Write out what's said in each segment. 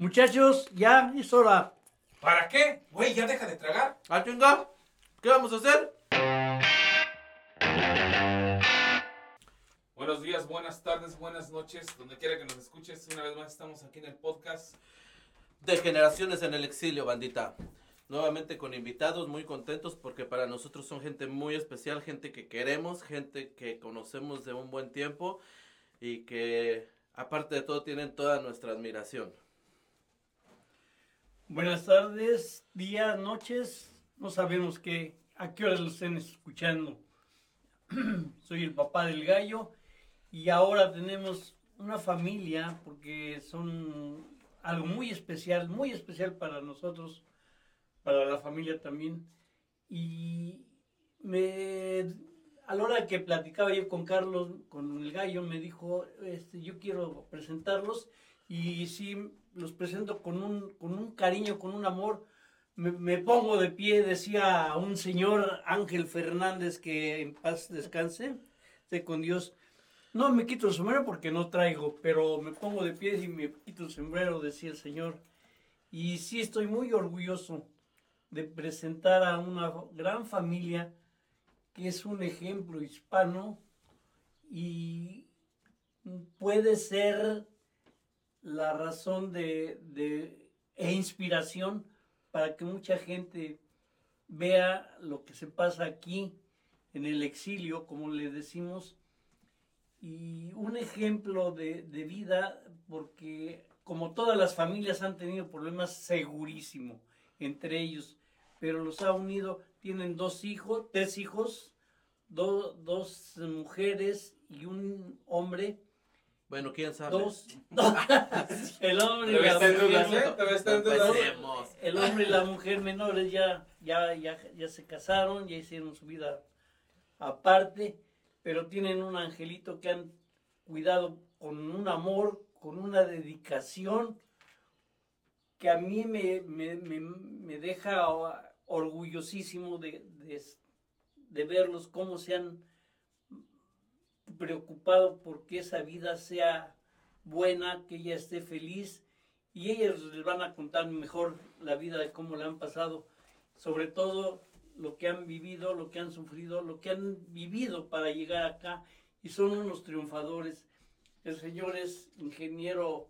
Muchachos, ya es hora. ¿Para qué? Güey, ya deja de tragar. Ah, chinga. ¿Qué vamos a hacer? Buenos días, buenas tardes, buenas noches, donde quiera que nos escuches. Una vez más estamos aquí en el podcast. De generaciones en el exilio, bandita. Nuevamente con invitados muy contentos porque para nosotros son gente muy especial, gente que queremos, gente que conocemos de un buen tiempo y que aparte de todo tienen toda nuestra admiración. Buenas tardes, días, noches. No sabemos qué, a qué hora lo estén escuchando. Soy el papá del gallo y ahora tenemos una familia porque son algo muy especial, muy especial para nosotros, para la familia también. Y me, a la hora que platicaba yo con Carlos, con el gallo, me dijo, este, yo quiero presentarlos y sí, los presento con un, con un cariño, con un amor. Me, me pongo de pie, decía un señor Ángel Fernández que en paz descanse, esté con Dios. No me quito el sombrero porque no traigo, pero me pongo de pie y me quito el sombrero, decía el Señor. Y sí estoy muy orgulloso de presentar a una gran familia que es un ejemplo hispano y puede ser la razón de, de- e inspiración para que mucha gente vea lo que se pasa aquí en el exilio, como le decimos, y un ejemplo de, de vida, porque como todas las familias han tenido problemas segurísimo entre ellos, pero los ha unido, tienen dos hijos, tres hijos, do- dos mujeres y un hombre, Bueno, quién sabe. dos, el hombre y la mujer, ¿eh? El hombre y la mujer menores ya, ya, ya, ya se casaron, ya hicieron su vida aparte, pero tienen un angelito que han cuidado con un amor, con una dedicación que a mí me, me, me- me deja orgullosísimo de, de, de verlos cómo se han preocupado porque esa vida sea buena, que ella esté feliz y ellos les van a contar mejor la vida de cómo la han pasado, sobre todo lo que han vivido, lo que han sufrido, lo que han vivido para llegar acá y son unos triunfadores. El señor es ingeniero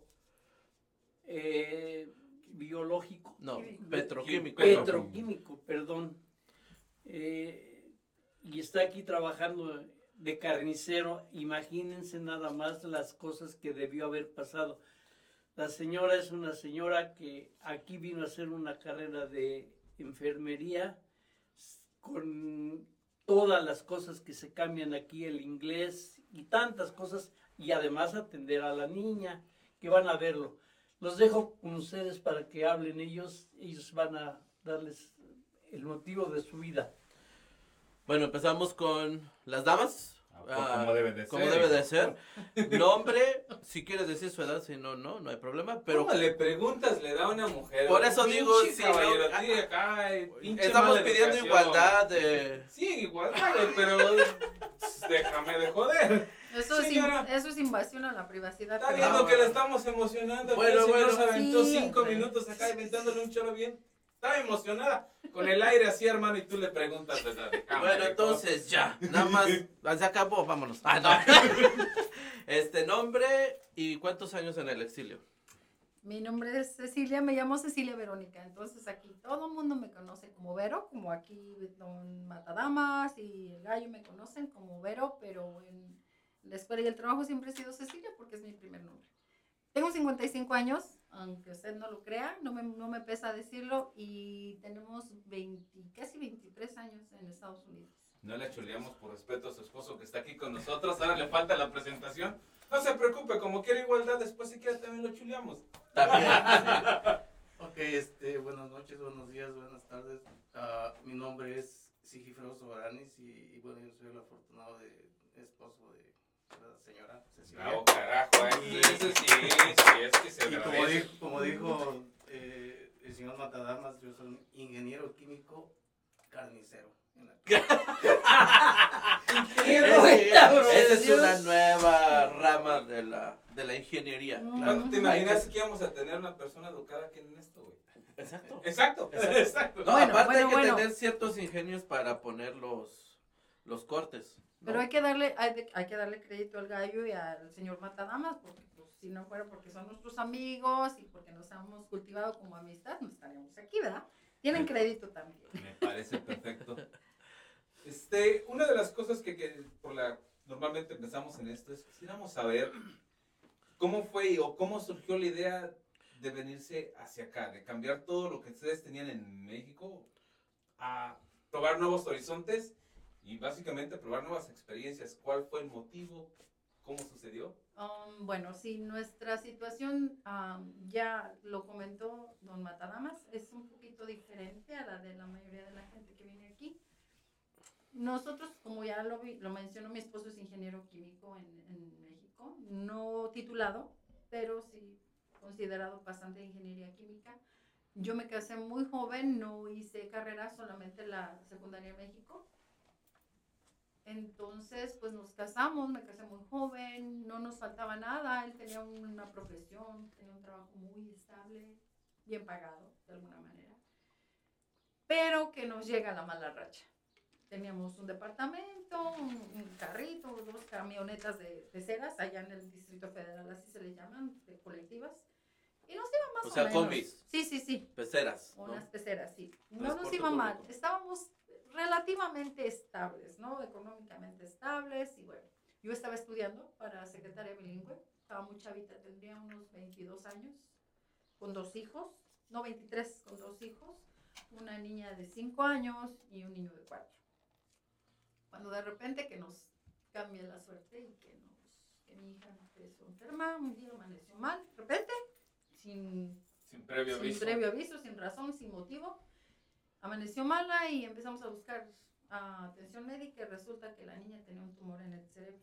eh, biológico. No, petroquímico. Petroquímico, perdón. Eh, y está aquí trabajando de carnicero. Imagínense nada más las cosas que debió haber pasado. La señora es una señora que aquí vino a hacer una carrera de enfermería con todas las cosas que se cambian aquí, el inglés y tantas cosas, y además atender a la niña, que van a verlo. Los dejo con ustedes para que hablen ellos, ellos van a darles el motivo de su vida. Bueno, empezamos con las damas. Ah, como debe de como ser. debe de ser. Nombre, si quieres decir su edad, si no, no, no hay problema. Pero ¿Cómo le preguntas, le da a una mujer? Por eso digo, caballero, no, tire acá, eh, pinche estamos pidiendo educación. igualdad de... Sí, igualdad, pero déjame de joder. Eso es, in- Señora. eso es invasión a la privacidad. Está viendo que le estamos emocionando. Bueno, Bueno, se aventó Sí, cinco minutos acá inventándole un choro bien. Estaba emocionada con el aire así, hermano, y tú le preguntas, ¿verdad? Déjame, Bueno, entonces ya, nada más, se acabó, vámonos. Ah, no. Este nombre y cuántos años en el exilio. Mi nombre es Cecilia, me llamo Cecilia Verónica. Entonces aquí todo el mundo me conoce como Vero, como aquí Don Matadamas y el gallo me conocen como Vero, pero en la escuela y el trabajo siempre he sido Cecilia porque es mi primer nombre. Tengo 55 años, aunque usted no lo crea, no me, no me pesa decirlo, y tenemos 20, casi 23 años en Estados Unidos. No le chuleamos por respeto a su esposo que está aquí con nosotros. Ahora le falta la presentación. No se preocupe, como quiere igualdad, después si quiere también lo chuleamos. También. Ok, este, buenas noches, buenos días, buenas tardes. Ah, mi nombre es Sigifredo Soberanis y, y bueno, yo soy el afortunado de esposo de la señora Cecilia. Bravo, carajo, eh. Ese sí, sí, es que se Y como dijo, como dijo eh, el señor Matadamas, yo soy un ingeniero químico carnicero. en la- ¡Qué Es- buena Esa es una nueva rama de la, de la ingeniería. ¿Cuándo te imaginas que íbamos a tener una persona educada aquí en esto, güey? Exacto. Exacto, exacto. No, Bueno, aparte bueno, hay que bueno. tener ciertos ingenios para poner los, los cortes. Pero hay que darle, hay, de- hay que darle crédito al gallo y al señor Matadamas, porque pues, si no fuera porque son nuestros amigos y porque nos hemos cultivado como amistad, no estaríamos aquí, ¿verdad? Tienen crédito también. Me parece perfecto. Este, una de las cosas que, que por la normalmente empezamos en esto es quisiéramos saber cómo fue o cómo surgió la idea de venirse hacia acá, de cambiar todo lo que ustedes tenían en México a probar nuevos horizontes y básicamente probar nuevas experiencias. ¿Cuál fue el motivo? ¿Cómo sucedió? Um, bueno, sí, nuestra situación, um, ya lo comentó don Matadamas, es un poquito diferente a la de la mayoría de la gente que viene aquí. Nosotros, como ya lo, vi- lo mencionó, mi esposo es ingeniero químico en, en México, no titulado, pero sí considerado pasante de ingeniería química. Yo me casé muy joven, no hice carrera, solamente la secundaria en México. Entonces, pues nos casamos, me casé muy joven, no nos faltaba nada, él tenía una profesión, tenía un trabajo muy estable, bien pagado, de alguna manera. Pero que nos llega la mala racha. Teníamos un departamento, un, un carrito, dos camionetas de peceras, allá en el Distrito Federal, así se le llaman, de colectivas. Y nos iba más O o, sea, menos. combis. Sí, sí, sí. Peceras. ¿no? Unas peceras, sí. No Transporte nos iba mal. Estábamos relativamente estables, ¿no? Económicamente estables. Y bueno, yo estaba estudiando para secretaria bilingüe. Estaba muy chavita, tendría unos 22 años, con dos hijos. No, 23, con dos hijos. Una niña de 5 años y un niño de 4. Cuando de repente que nos cambia la suerte y que, nos, que mi hija empezó enferma, un día amaneció mal, de repente, sin Sin previo sin aviso. previo aviso, sin razón, sin motivo. Amaneció mala y empezamos a buscar ah, atención médica y resulta que la niña tenía un tumor en el cerebro,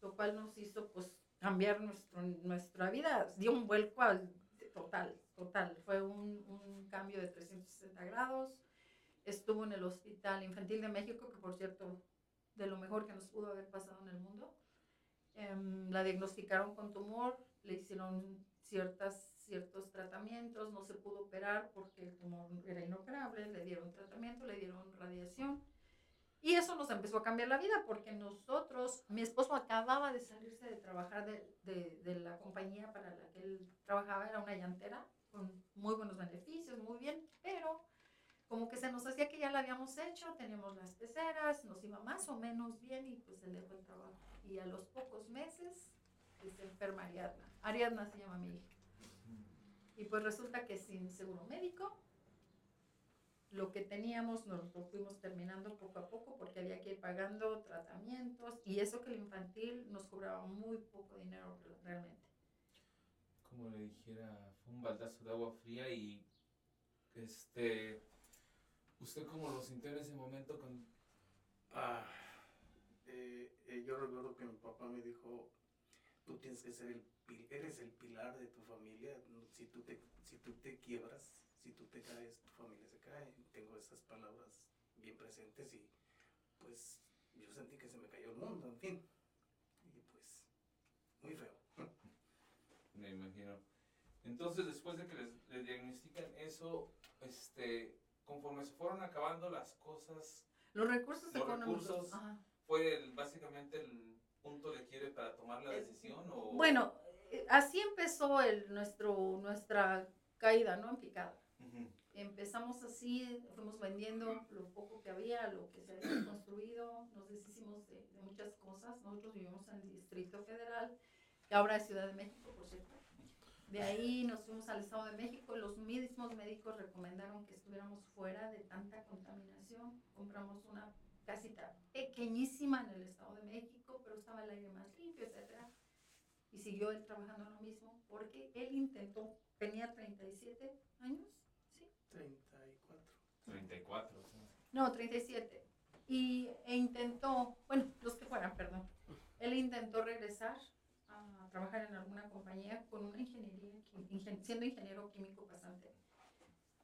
lo cual nos hizo pues cambiar nuestro, nuestra vida, dio un vuelco al total, total, fue un, un cambio de 360 grados. Estuvo en el Hospital Infantil de México, que por cierto, de lo mejor que nos pudo haber pasado en el mundo. Em, la diagnosticaron con tumor, le hicieron ciertas, ciertos tratamientos, no se pudo operar porque el tumor era inoperable, le dieron tratamiento, le dieron radiación. Y eso nos empezó a cambiar la vida porque nosotros, mi esposo acababa de salirse de trabajar de, de, de la compañía para la que él trabajaba, era una llantera, con muy buenos beneficios, muy bien, pero como que se nos hacía que ya la habíamos hecho, teníamos las peceras, nos iba más o menos bien y pues él dejó el trabajo. Y a los pocos meses pues, se enferma Ariadna. Ariadna se llama mi hija. Y pues resulta que sin seguro médico, lo que teníamos nos lo fuimos terminando poco a poco porque había que ir pagando tratamientos y eso que el infantil nos cobraba muy poco dinero realmente. como le dijera, fue un baldazo de agua fría y este, ¿usted cómo lo sintió en ese momento con Ah, eh, eh, yo recuerdo que mi papá me dijo, tú tienes que ser el, eres el pilar de tu familia, si tú te, si tú te quiebras, si tú te caes, tu familia se cae. Tengo esas palabras bien presentes y pues yo sentí que se me cayó el mundo, en fin. Y pues, muy feo. Me imagino. Entonces, después de que les, les diagnostican eso, este, conforme se fueron acabando las cosas, Los recursos Los económicos. recursos. ajá. ¿fue el- básicamente el punto de quiebre para tomar la Eh, decisión? O... Bueno, así empezó el, nuestro, nuestra caída, ¿no? En picada. Empezamos así, fuimos vendiendo lo poco que había, lo que se había construido, nos deshicimos de, de muchas cosas. Nosotros vivimos en el Distrito Federal, que ahora es Ciudad de México, por cierto. De ahí nos fuimos al Estado de México. Los mismos médicos recomendaron que estuviéramos fuera de tanta contaminación. Compramos una casita pequeñísima en el Estado de México, pero estaba el aire más limpio, etc. Y siguió él trabajando en lo mismo, porque él intentó, tenía 37 años, ¿sí? 34. 34. o sea. No, 37. Y e intentó, bueno, los que fueran, perdón. Él intentó regresar a trabajar en alguna compañía con una ingeniería, ingen- siendo ingeniero químico pasante.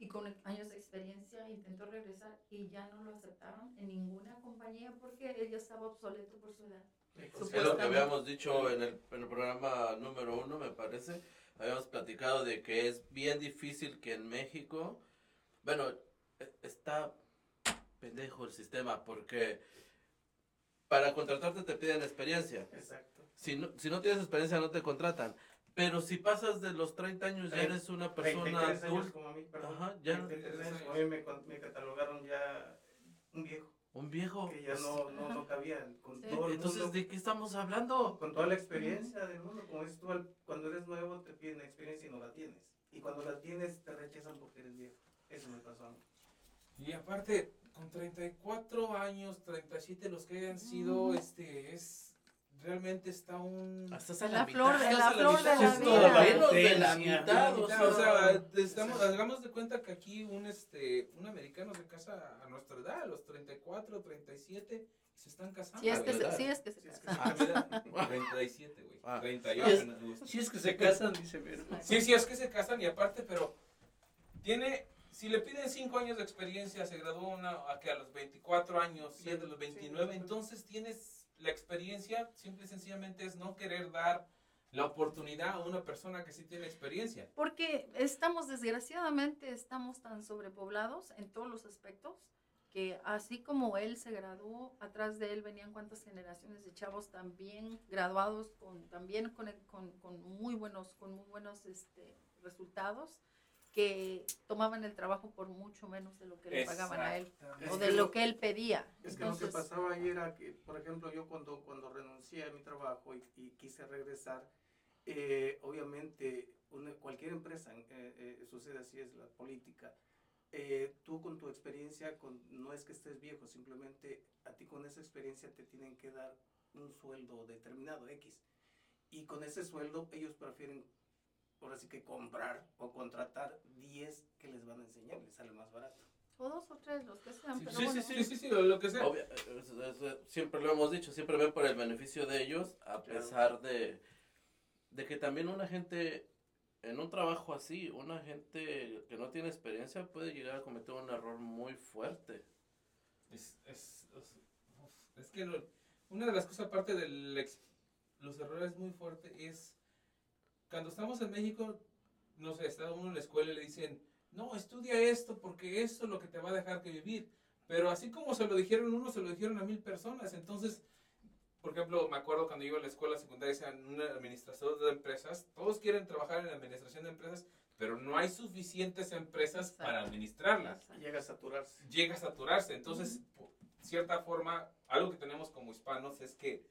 Y con años de experiencia intentó regresar y ya no lo aceptaron en ninguna compañía porque él ya estaba obsoleto por su edad. Sí, Es lo que habíamos dicho en el, en el programa número uno, me parece. Habíamos platicado de que es bien difícil que en México, bueno, e- está pendejo el sistema porque para contratarte te piden experiencia. Exacto. Si no, si no tienes experiencia no te contratan. Pero si pasas de los 30 años ya eres una persona 33 años adulta, como a mí, perdón. Ajá, ya. 33 años a mí me, me catalogaron ya un viejo, un viejo. que ya no, no, no cabía con Sí. todo el Entonces, mundo, ¿de qué estamos hablando? con toda la experiencia del mundo, como dices tú, al- cuando eres nuevo te piden experiencia y no la tienes. Y cuando la tienes te rechazan porque eres viejo. Eso me pasó a mí. Y aparte, con 34 años, 37, los que hayan sido, este, es, realmente está un... Estás En a la mitad, flor- en estás la a flor de mitad, la es vida. de la mitad, o sea, o sea, estamos, hagamos de cuenta que aquí un, este, un americano se casa a nuestra edad, a los 34, 37, y se están casando. Si es que se, sí es que se Sí, es que casa. Ah, mira, 37, güey. Ah. 38 Yes. en agosto. Si es que se casan, dice Vero. Sí, sí, es que se casan y aparte, pero tiene, si le piden 5 años de experiencia, se graduó una, a que a los 24 años, si es de los 29, entonces tienes la experiencia, simple y sencillamente es no querer dar la oportunidad a una persona que sí tiene experiencia. Porque estamos, desgraciadamente, estamos tan sobrepoblados en todos los aspectos que así como él se graduó, atrás de él venían cuantas generaciones de chavos también graduados, con, también con, con, con muy buenos, con muy buenos este, resultados, que tomaban el trabajo por mucho menos de lo que le pagaban a él o de lo que él pedía. Es que lo que Entonces, pasaba ahí era que, por ejemplo, yo cuando, cuando renuncié a mi trabajo y, y quise regresar, eh, obviamente una- cualquier empresa, eh, eh, sucede así, es la política, eh, tú con tu experiencia, con, no es que estés viejo, simplemente a ti con esa experiencia te tienen que dar un sueldo determinado, X. Y con ese sueldo ellos prefieren, ahora sí que comprar o contratar 10 que les van a enseñar, les sale más barato. o dos o tres, los que sean, Sí, pero sí, bueno. Sí, sí, sí, lo, lo que sea. Obvia- es- es- es- siempre lo hemos dicho, siempre ven por el beneficio de ellos, a Claro. pesar de, de que también una gente, en un trabajo así, una gente que no tiene experiencia puede llegar a cometer un error muy fuerte. Es, es, es, que lo- una de las cosas aparte de los errores muy fuertes es cuando estamos en México, no sé, está uno en la escuela y le dicen, no, estudia esto porque esto es lo que te va a dejar que vivir. Pero así como se lo dijeron uno, se lo dijeron a mil personas. Entonces, por ejemplo, me acuerdo cuando iba a la escuela secundaria, decían, un administrador de empresas, todos quieren trabajar en la administración de empresas, pero no hay suficientes empresas para Exacto. administrarlas Exacto. Llega a saturarse. llega a saturarse. Entonces, por cierta forma, algo que tenemos como hispanos es que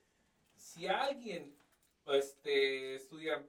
si alguien este, estudia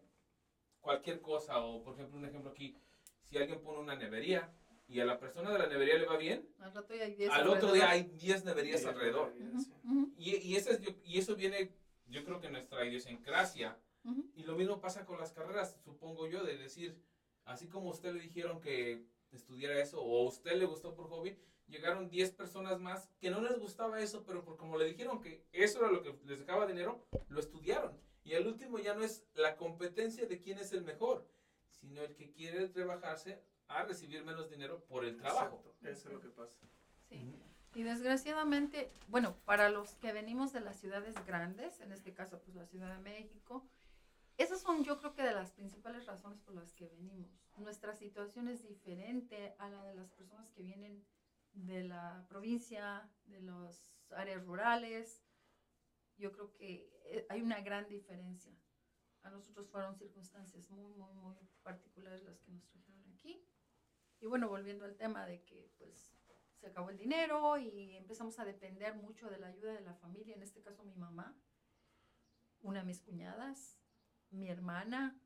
cualquier cosa, o por ejemplo, un ejemplo aquí, si alguien pone una nevería y a la persona de la nevería le va bien, Al rato hay diez al otro día hay 10 neverías alrededor. Ujú, Sí. Y, y, ese es- y eso viene, yo creo que nuestra idiosincrasia. ujú. Y lo mismo pasa con las carreras, supongo yo, de decir, así como a usted le dijeron que estudiara eso, o a usted le gustó por hobby, llegaron 10 personas más que no les gustaba eso, pero por como le dijeron que eso era lo que les dejaba dinero, lo estudiaron. Y el último ya no es la competencia de quién es el mejor, sino el que quiere rebajarse a recibir menos dinero por el trabajo. Exacto, Eso es lo que pasa. Sí. Y desgraciadamente, bueno, para los que venimos de las ciudades grandes, en este caso pues la Ciudad de México, esas son yo creo que de las principales razones por las que venimos. Nuestra situación es diferente a la de las personas que vienen de la provincia, de las áreas rurales. Yo creo que hay una gran diferencia. A nosotros fueron circunstancias muy, muy, muy particulares las que nos trajeron aquí. Y bueno, volviendo al tema de que pues se acabó el dinero y empezamos a depender mucho de la ayuda de la familia, en este caso mi mamá, una de mis cuñadas, mi hermana,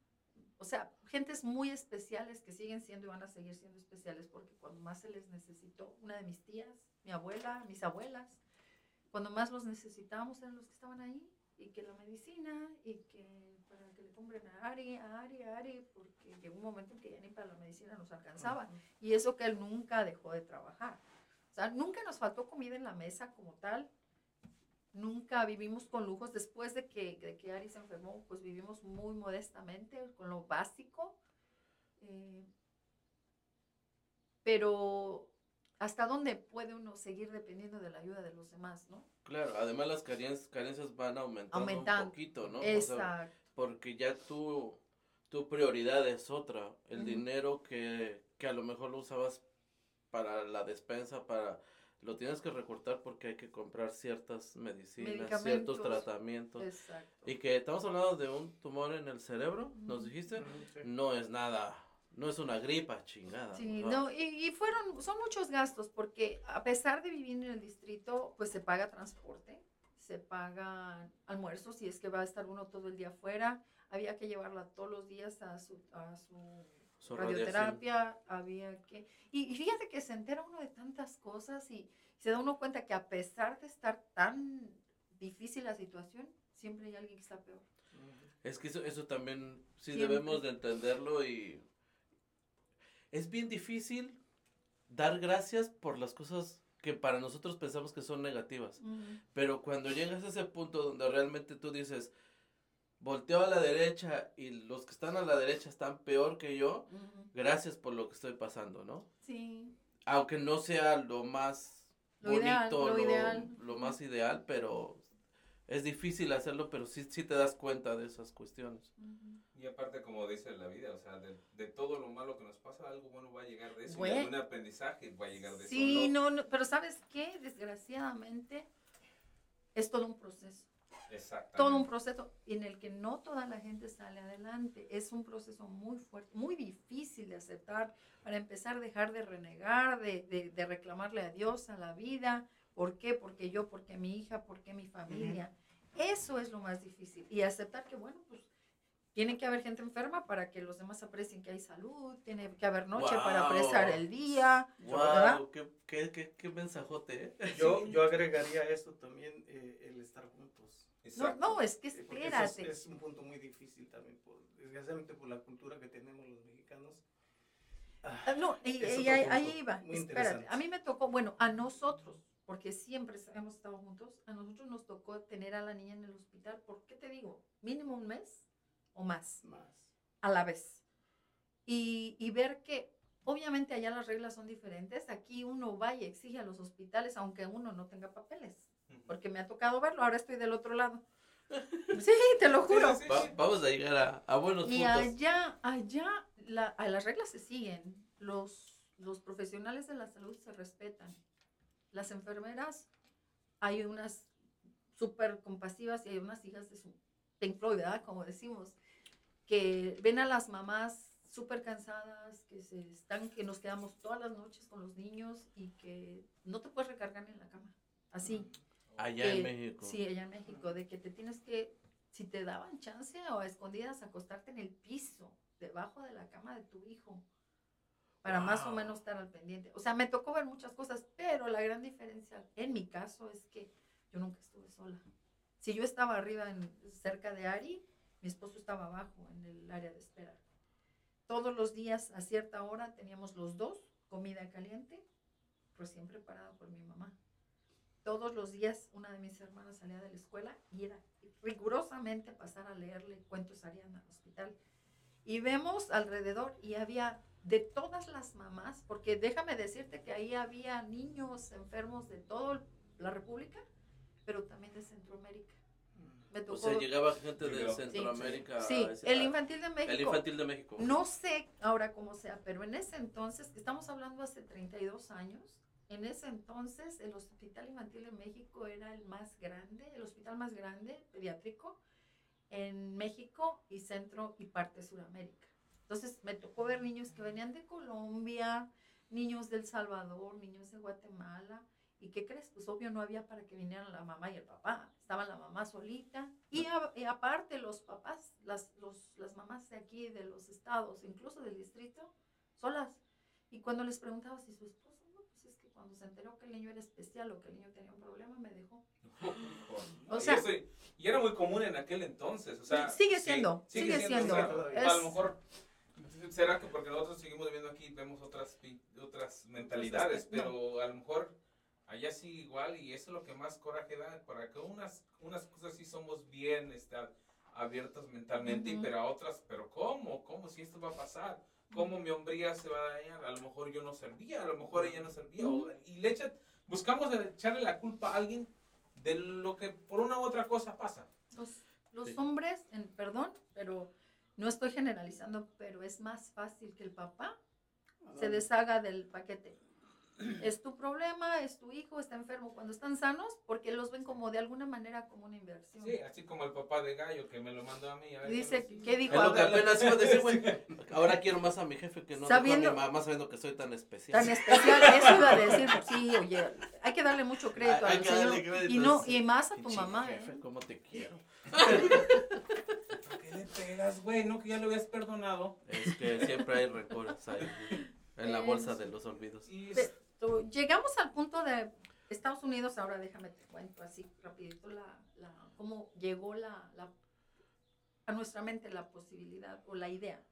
o sea, gentes muy especiales que siguen siendo y van a seguir siendo especiales porque cuando más se les necesitó, una de mis tías, mi abuela, mis abuelas, cuando más los necesitábamos eran los que estaban ahí y que la medicina y que para que le compren a Ari, a Ari, a Ari, porque llegó un momento en que ya ni para la medicina nos alcanzaba. Y eso que él nunca dejó de trabajar. O sea, nunca nos faltó comida en la mesa como tal. Nunca vivimos con lujos. Después de que, de que Ari se enfermó, pues vivimos muy modestamente, con lo básico. Eh, pero hasta dónde puede uno seguir dependiendo de la ayuda de los demás, ¿no? Claro, además las carencias, carencias van aumentando, Aumentando. un poquito, ¿no? O sea, Exacto. porque ya tu, tu prioridad es otra. El dinero que, que a lo mejor lo usabas para la despensa, para lo tienes que recortar porque hay que comprar ciertas medicinas, ciertos tratamientos. Exacto. Y que estamos hablando de un tumor en el cerebro, nos dijiste, Ujú, sí. no es nada, no es una gripa chingada. Sí, ¿no? no, y, y fueron, son muchos gastos, porque a pesar de vivir en el distrito, pues se paga transporte, se paga almuerzo, si es que va a estar uno todo el día afuera, había que llevarla todos los días a su, a su Su radiación. radioterapia, había que... Y, y fíjate que se entera uno de tantas cosas y se da uno cuenta que a pesar de estar tan difícil la situación, siempre hay alguien que está peor. Es que eso, eso también sí Siempre. debemos de entenderlo y es bien difícil dar gracias por las cosas que para nosotros pensamos que son negativas. Pero cuando llegas a ese punto donde realmente tú dices, volteo a la derecha y los que están a la derecha están peor que yo, gracias por lo que estoy pasando, ¿no? Sí, Aunque no sea lo más Lo bonito, ideal, lo lo, ideal. lo más ideal, pero es difícil hacerlo, pero sí, sí te das cuenta de esas cuestiones. Ujú. Y aparte, como dice la vida, o sea, de, de todo lo malo que nos pasa, algo bueno va a llegar de eso. Bueno. Y algún aprendizaje va a llegar de Sí, eso. no, no, pero ¿sabes qué? Desgraciadamente es todo un proceso. Exactamente. Todo un proceso en el que no toda la gente sale adelante. Es un proceso muy fuerte, muy difícil de aceptar. Para empezar, dejar de renegar, de, de- de reclamarle a Dios, a la vida. ¿Por qué? Porque yo, porque mi hija, porque mi familia. Eso es lo más difícil. Y aceptar que, bueno, pues tiene que haber gente enferma para que los demás aprecien que hay salud. Tiene que haber noche para Guau. apreciar el día. ¡Wow! ¿Qué, qué, qué, qué mensajote, eh? Yo, yo agregaría a esto también eh, el estar juntos. No, no, es que Eh, eso es, espérate. es un punto muy difícil también, por, desgraciadamente por la cultura que tenemos los mexicanos. Ah, Ah, No, y, y ahí, ahí iba. Espérate, a mí me tocó, bueno, a nosotros, porque siempre hemos estado juntos, a nosotros nos tocó tener a la niña en el hospital, ¿por qué te digo? Mínimo un mes o más más. a la vez. Y, y ver que obviamente allá las reglas son diferentes. Aquí uno va y exige a los hospitales, aunque uno no tenga papeles, Ujú. porque me ha tocado verlo, ahora estoy del otro lado. Sí, te lo juro. Sí, sí, Va- sí. vamos a llegar a, a buenos Y puntos. allá, allá, la- a las reglas se siguen. Los, los profesionales de la salud se respetan. Las enfermeras, hay unas súper compasivas y hay unas hijas de su Pink Floyd, ¿verdad? Como decimos, que ven a las mamás súper cansadas, que se están, que nos quedamos todas las noches con los niños y que no te puedes recargar en la cama. Así. Allá que- en México. Sí, allá en México, de que te tienes que, si te daban chance o a escondidas, acostarte en el piso, debajo de la cama de tu hijo, para más o Wow. menos estar al pendiente. O sea, me tocó ver muchas cosas, pero la gran diferencia en mi caso es que yo nunca estuve sola. Si yo estaba arriba, en, cerca de Ari, mi esposo estaba abajo, en el área de espera. Todos los días, a cierta hora, teníamos los dos comida caliente, recién preparada por mi mamá todos los días una de mis hermanas salía de la escuela y era rigurosamente pasar a leerle cuentos a Ariana al hospital. Y vemos alrededor y había de todas las mamás, porque déjame decirte que ahí había niños enfermos de toda la República, pero también de Centroamérica. Me O sea, llegaba gente de Llegó. Centroamérica. sí, el infantil de México. el infantil de México. No sé ahora cómo sea, pero en ese entonces, estamos hablando hace 32 años, en ese entonces el Hospital Infantil de México era el más grande, el hospital más grande pediátrico en México y Centro y parte de Sudamérica. Entonces me tocó ver niños que venían de Colombia, niños del Salvador, niños de Guatemala. ¿Y qué crees? Pues obvio no había para que vinieran la mamá y el papá. Estaba la mamá solita. Y, a- y aparte los papás, las, los- las mamás de aquí, de los estados, incluso del distrito, solas. Y cuando les preguntaba si su esposo, no, pues es que cuando se enteró que el niño era especial o que el niño tenía un problema, me dejó. O sea- sea, y era muy común en aquel entonces, o sea, Sigue sí, siendo, sigue siendo. o sea, Es- a lo mejor será que porque nosotros seguimos viviendo aquí vemos otras otras mentalidades, pero a lo mejor allá sí igual y eso es lo que más coraje da para que unas unas cosas sí somos bien este, abiertos mentalmente, Ujú. pero a otras, pero cómo, cómo si esto va a pasar. cómo mi hombría se va a dañar. A lo mejor yo no servía, a lo mejor ella no servía. o- y le echan, buscamos echarle la culpa a alguien de lo que por una u otra cosa pasa. Los, los Sí. hombres, en, perdón, pero no estoy generalizando, pero es más fácil que el papá se deshaga del paquete. Es tu problema, es tu hijo, está enfermo. Cuando están sanos, porque los ven como de alguna manera como una inversión. Sí, así como el papá de Gallo que me lo mandó a mí. a ver Y qué dice, me- ¿qué dijo? Es lo que apenas iba a decir, güey. Ahora quiero más a mi jefe que no Sabiendo- a mi mamá sabiendo que soy tan especial. Tan especial, eso iba a decir, sí, oye, hay que darle mucho crédito Hay- hay al Señor. crédito Y no, y más a tu mamá, jefe, ¿eh? cómo te quiero. ¿Por qué le pegas, güey? No, que ya lo habías perdonado. Es que siempre hay recuerdos ahí en la bolsa de los olvidos. Y Pe- llegamos al punto de Estados Unidos, ahora déjame te cuento así rapidito la, cómo llegó la- a nuestra mente la posibilidad o la idea.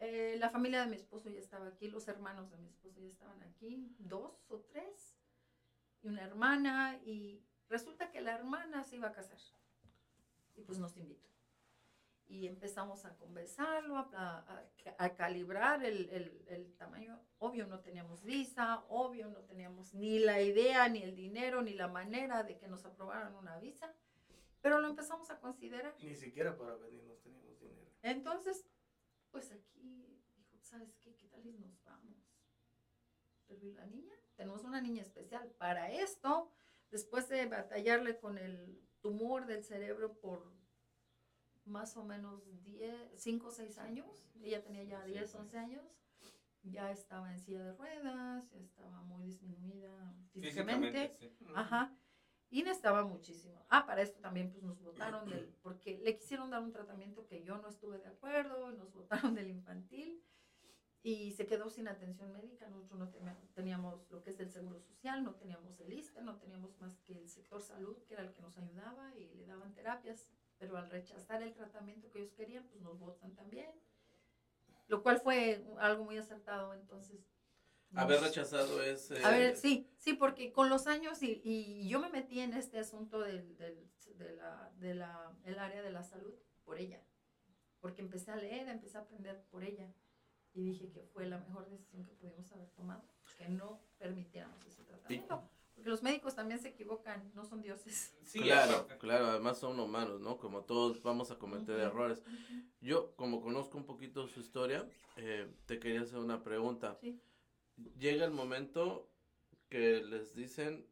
Eh, la familia de mi esposo ya estaba aquí, los hermanos de mi esposo ya estaban aquí, dos o tres, y una hermana, y resulta que la hermana se iba a casar. Y pues nos invitó. Y empezamos a conversarlo, a, a- a calibrar el, el- el tamaño. Obvio no teníamos visa, obvio no teníamos ni la idea, ni el dinero, ni la manera de que nos aprobaran una visa, pero lo empezamos a considerar. Ni siquiera para venirnos teníamos dinero. Entonces, pues aquí dijo, ¿sabes qué? ¿Qué tal y nos vamos? Pero ¿y la niña? Tenemos una niña especial. Para esto, después de batallarle con el tumor del cerebro por más o menos 10, 5 o 6 años, ella tenía ya Sí, 10, sí. 11 años, ya estaba en silla de ruedas, ya estaba muy disminuida físicamente, sí. Ajá. Y necesitaba muchísimo. Ah, para esto también pues nos votaron del, porque le quisieron dar un tratamiento que yo no estuve de acuerdo, nos votaron del infantil y se quedó sin atención médica. Nosotros no teníamos, teníamos lo que es el seguro social, no teníamos el ISSSTE, no teníamos más que el sector salud, que era el que nos ayudaba y le daban terapias, pero al rechazar el tratamiento que ellos querían, pues nos votan también. Lo cual fue algo muy acertado, entonces. Haber rechazado ese... a ver, sí, sí, porque con los años y, y yo me metí en este asunto del, del, de la, de la, el área de la salud por ella, porque empecé a leer, empecé a aprender por ella y dije que fue la mejor decisión que pudimos haber tomado, que no permitiéramos ese tratamiento, porque los médicos también se equivocan, no son dioses. Sí, claro, claro, además son humanos, ¿no? Como todos vamos a cometer errores. Yo, como conozco un poquito su historia, eh, te quería hacer una pregunta. Sí. Llega el momento que les dicen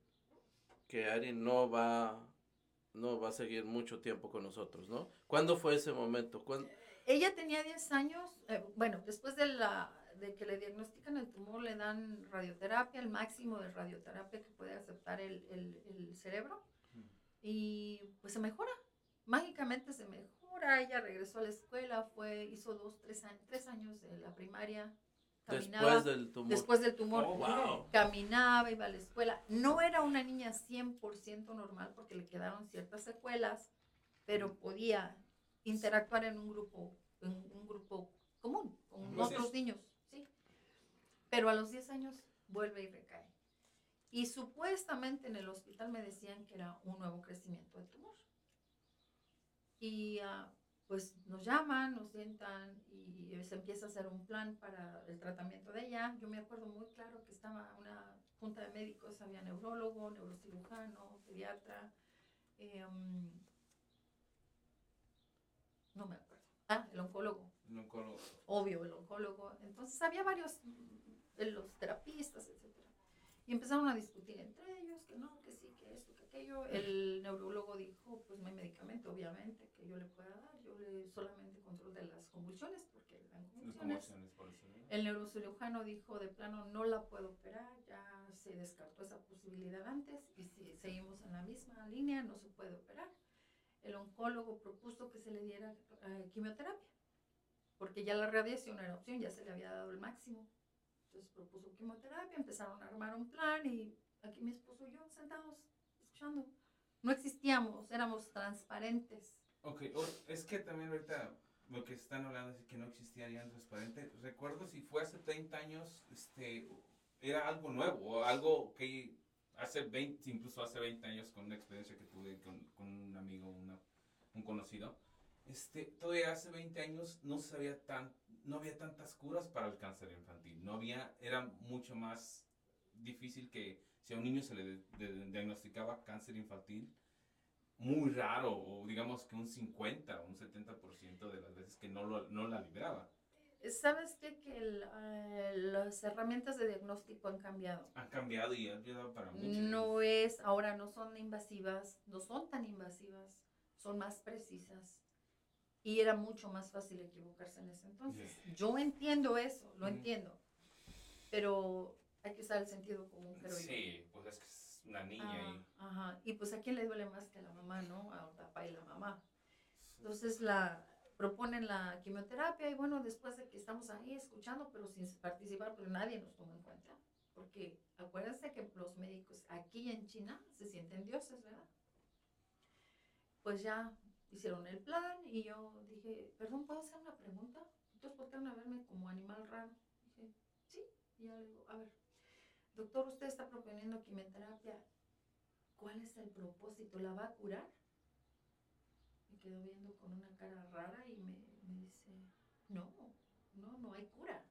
que Ari no va, no va a seguir mucho tiempo con nosotros, ¿no? ¿Cuándo fue ese momento? ¿Cuándo? Ella tenía 10 años, eh, bueno, después de, la, de que le diagnostican el tumor, le dan radioterapia, el máximo de radioterapia que puede aceptar el, el- el cerebro, y pues se mejora, mágicamente se mejora, ella regresó a la escuela, fue, hizo dos, tres años, tres años de la primaria, caminaba, Después del tumor. después del tumor, Oh, wow. caminaba, iba a la escuela. No era una niña 100% normal porque le quedaron ciertas secuelas, pero podía interactuar en un grupo, en un grupo común, con Pues otros niños. Pero a los 10 años vuelve y recae. Y supuestamente en el hospital me decían que era un nuevo crecimiento de tumor. Y ah, pues nos llaman, nos sientan y se empieza a hacer un plan para el tratamiento de ella. Yo me acuerdo muy claro que estaba una junta de médicos, había neurólogo, neurocirujano, pediatra, em, no me acuerdo. Ah, el oncólogo, Un oncólogo. obvio, el oncólogo. Entonces había varios, los terapistas, etcétera. Y empezaron a discutir entre ellos, que no, que sí, que esto, que aquello. El neurólogo dijo, pues no hay medicamento, obviamente, que yo le pueda dar. Yo le solamente control de las convulsiones, porque dan Las convulsiones. El neurocirujano dijo de plano no la puedo operar, ya se descartó esa posibilidad antes y si seguimos en la misma línea no se puede operar. El oncólogo propuso que se le diera eh, quimioterapia, porque ya la radiación era opción, ya se le había dado el máximo. Entonces propuso quimioterapia, empezaron a armar un plan y aquí mi esposo y yo sentados escuchando. No existíamos, éramos transparentes. Ok, es que también ahorita lo que están hablando es que no existía en transparente. Recuerdo si fue hace 30 años, este, era algo nuevo, algo que hace 20, incluso hace 20 años con una experiencia que tuve con, con un amigo, una- un conocido. Este, todavía hace 20 años no se sabía tan, no había tantas curas para el cáncer infantil. No había, era mucho más difícil que si a un niño se le de- de- diagnosticaba cáncer infantil, muy raro, o digamos que un 50 o un 70% de las veces que no, lo, no la libraba. ¿Sabes qué? Que el, eh, las herramientas de diagnóstico han cambiado. Han cambiado y han ayudado para mucho. No es, ahora no son invasivas, no son tan invasivas, son más precisas. Y era mucho más fácil equivocarse en ese entonces. Yo entiendo eso, lo Ujú. entiendo. Pero hay que usar el sentido común, creo yo. Sí, pues es que es una niña Ah, y... Ajá. Y pues a quién le duele más que a la mamá, ¿no? A papá y la mamá. Entonces la proponen la quimioterapia y bueno, después de que estamos ahí escuchando, pero sin participar, porque nadie nos toma en cuenta. Porque acuérdense que los médicos aquí en China se sienten dioses, ¿verdad? Pues ya hicieron el plan y yo dije, perdón, ¿puedo hacer una pregunta? Entonces voltearon a verme como animal raro. Dije, sí. Y ya le digo, a ver, doctor, usted está proponiendo quimioterapia. ¿Cuál es el propósito? ¿La va a curar? Me quedó viendo con una cara rara y me, me dice, no, no, no hay cura.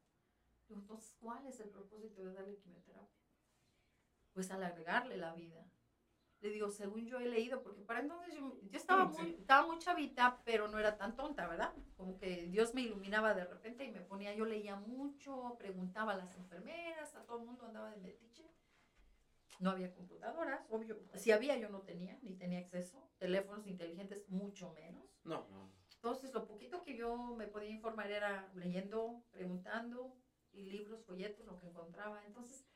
Entonces, ¿cuál es el propósito de darle quimioterapia? Pues alargarle la vida. Le digo, según yo he leído, porque para entonces yo, yo estaba, Sí. muy, estaba muy chavita, pero no era tan tonta, ¿verdad? Como que Dios me iluminaba de repente y me ponía, yo leía mucho, preguntaba a las enfermeras, a todo el mundo andaba de metiche. No había computadoras, obvio. Si había, yo no tenía, ni tenía acceso. Teléfonos inteligentes, mucho menos. No, no. Entonces, lo poquito que yo me podía informar era leyendo, preguntando, y libros, folletos, lo que encontraba. Entonces,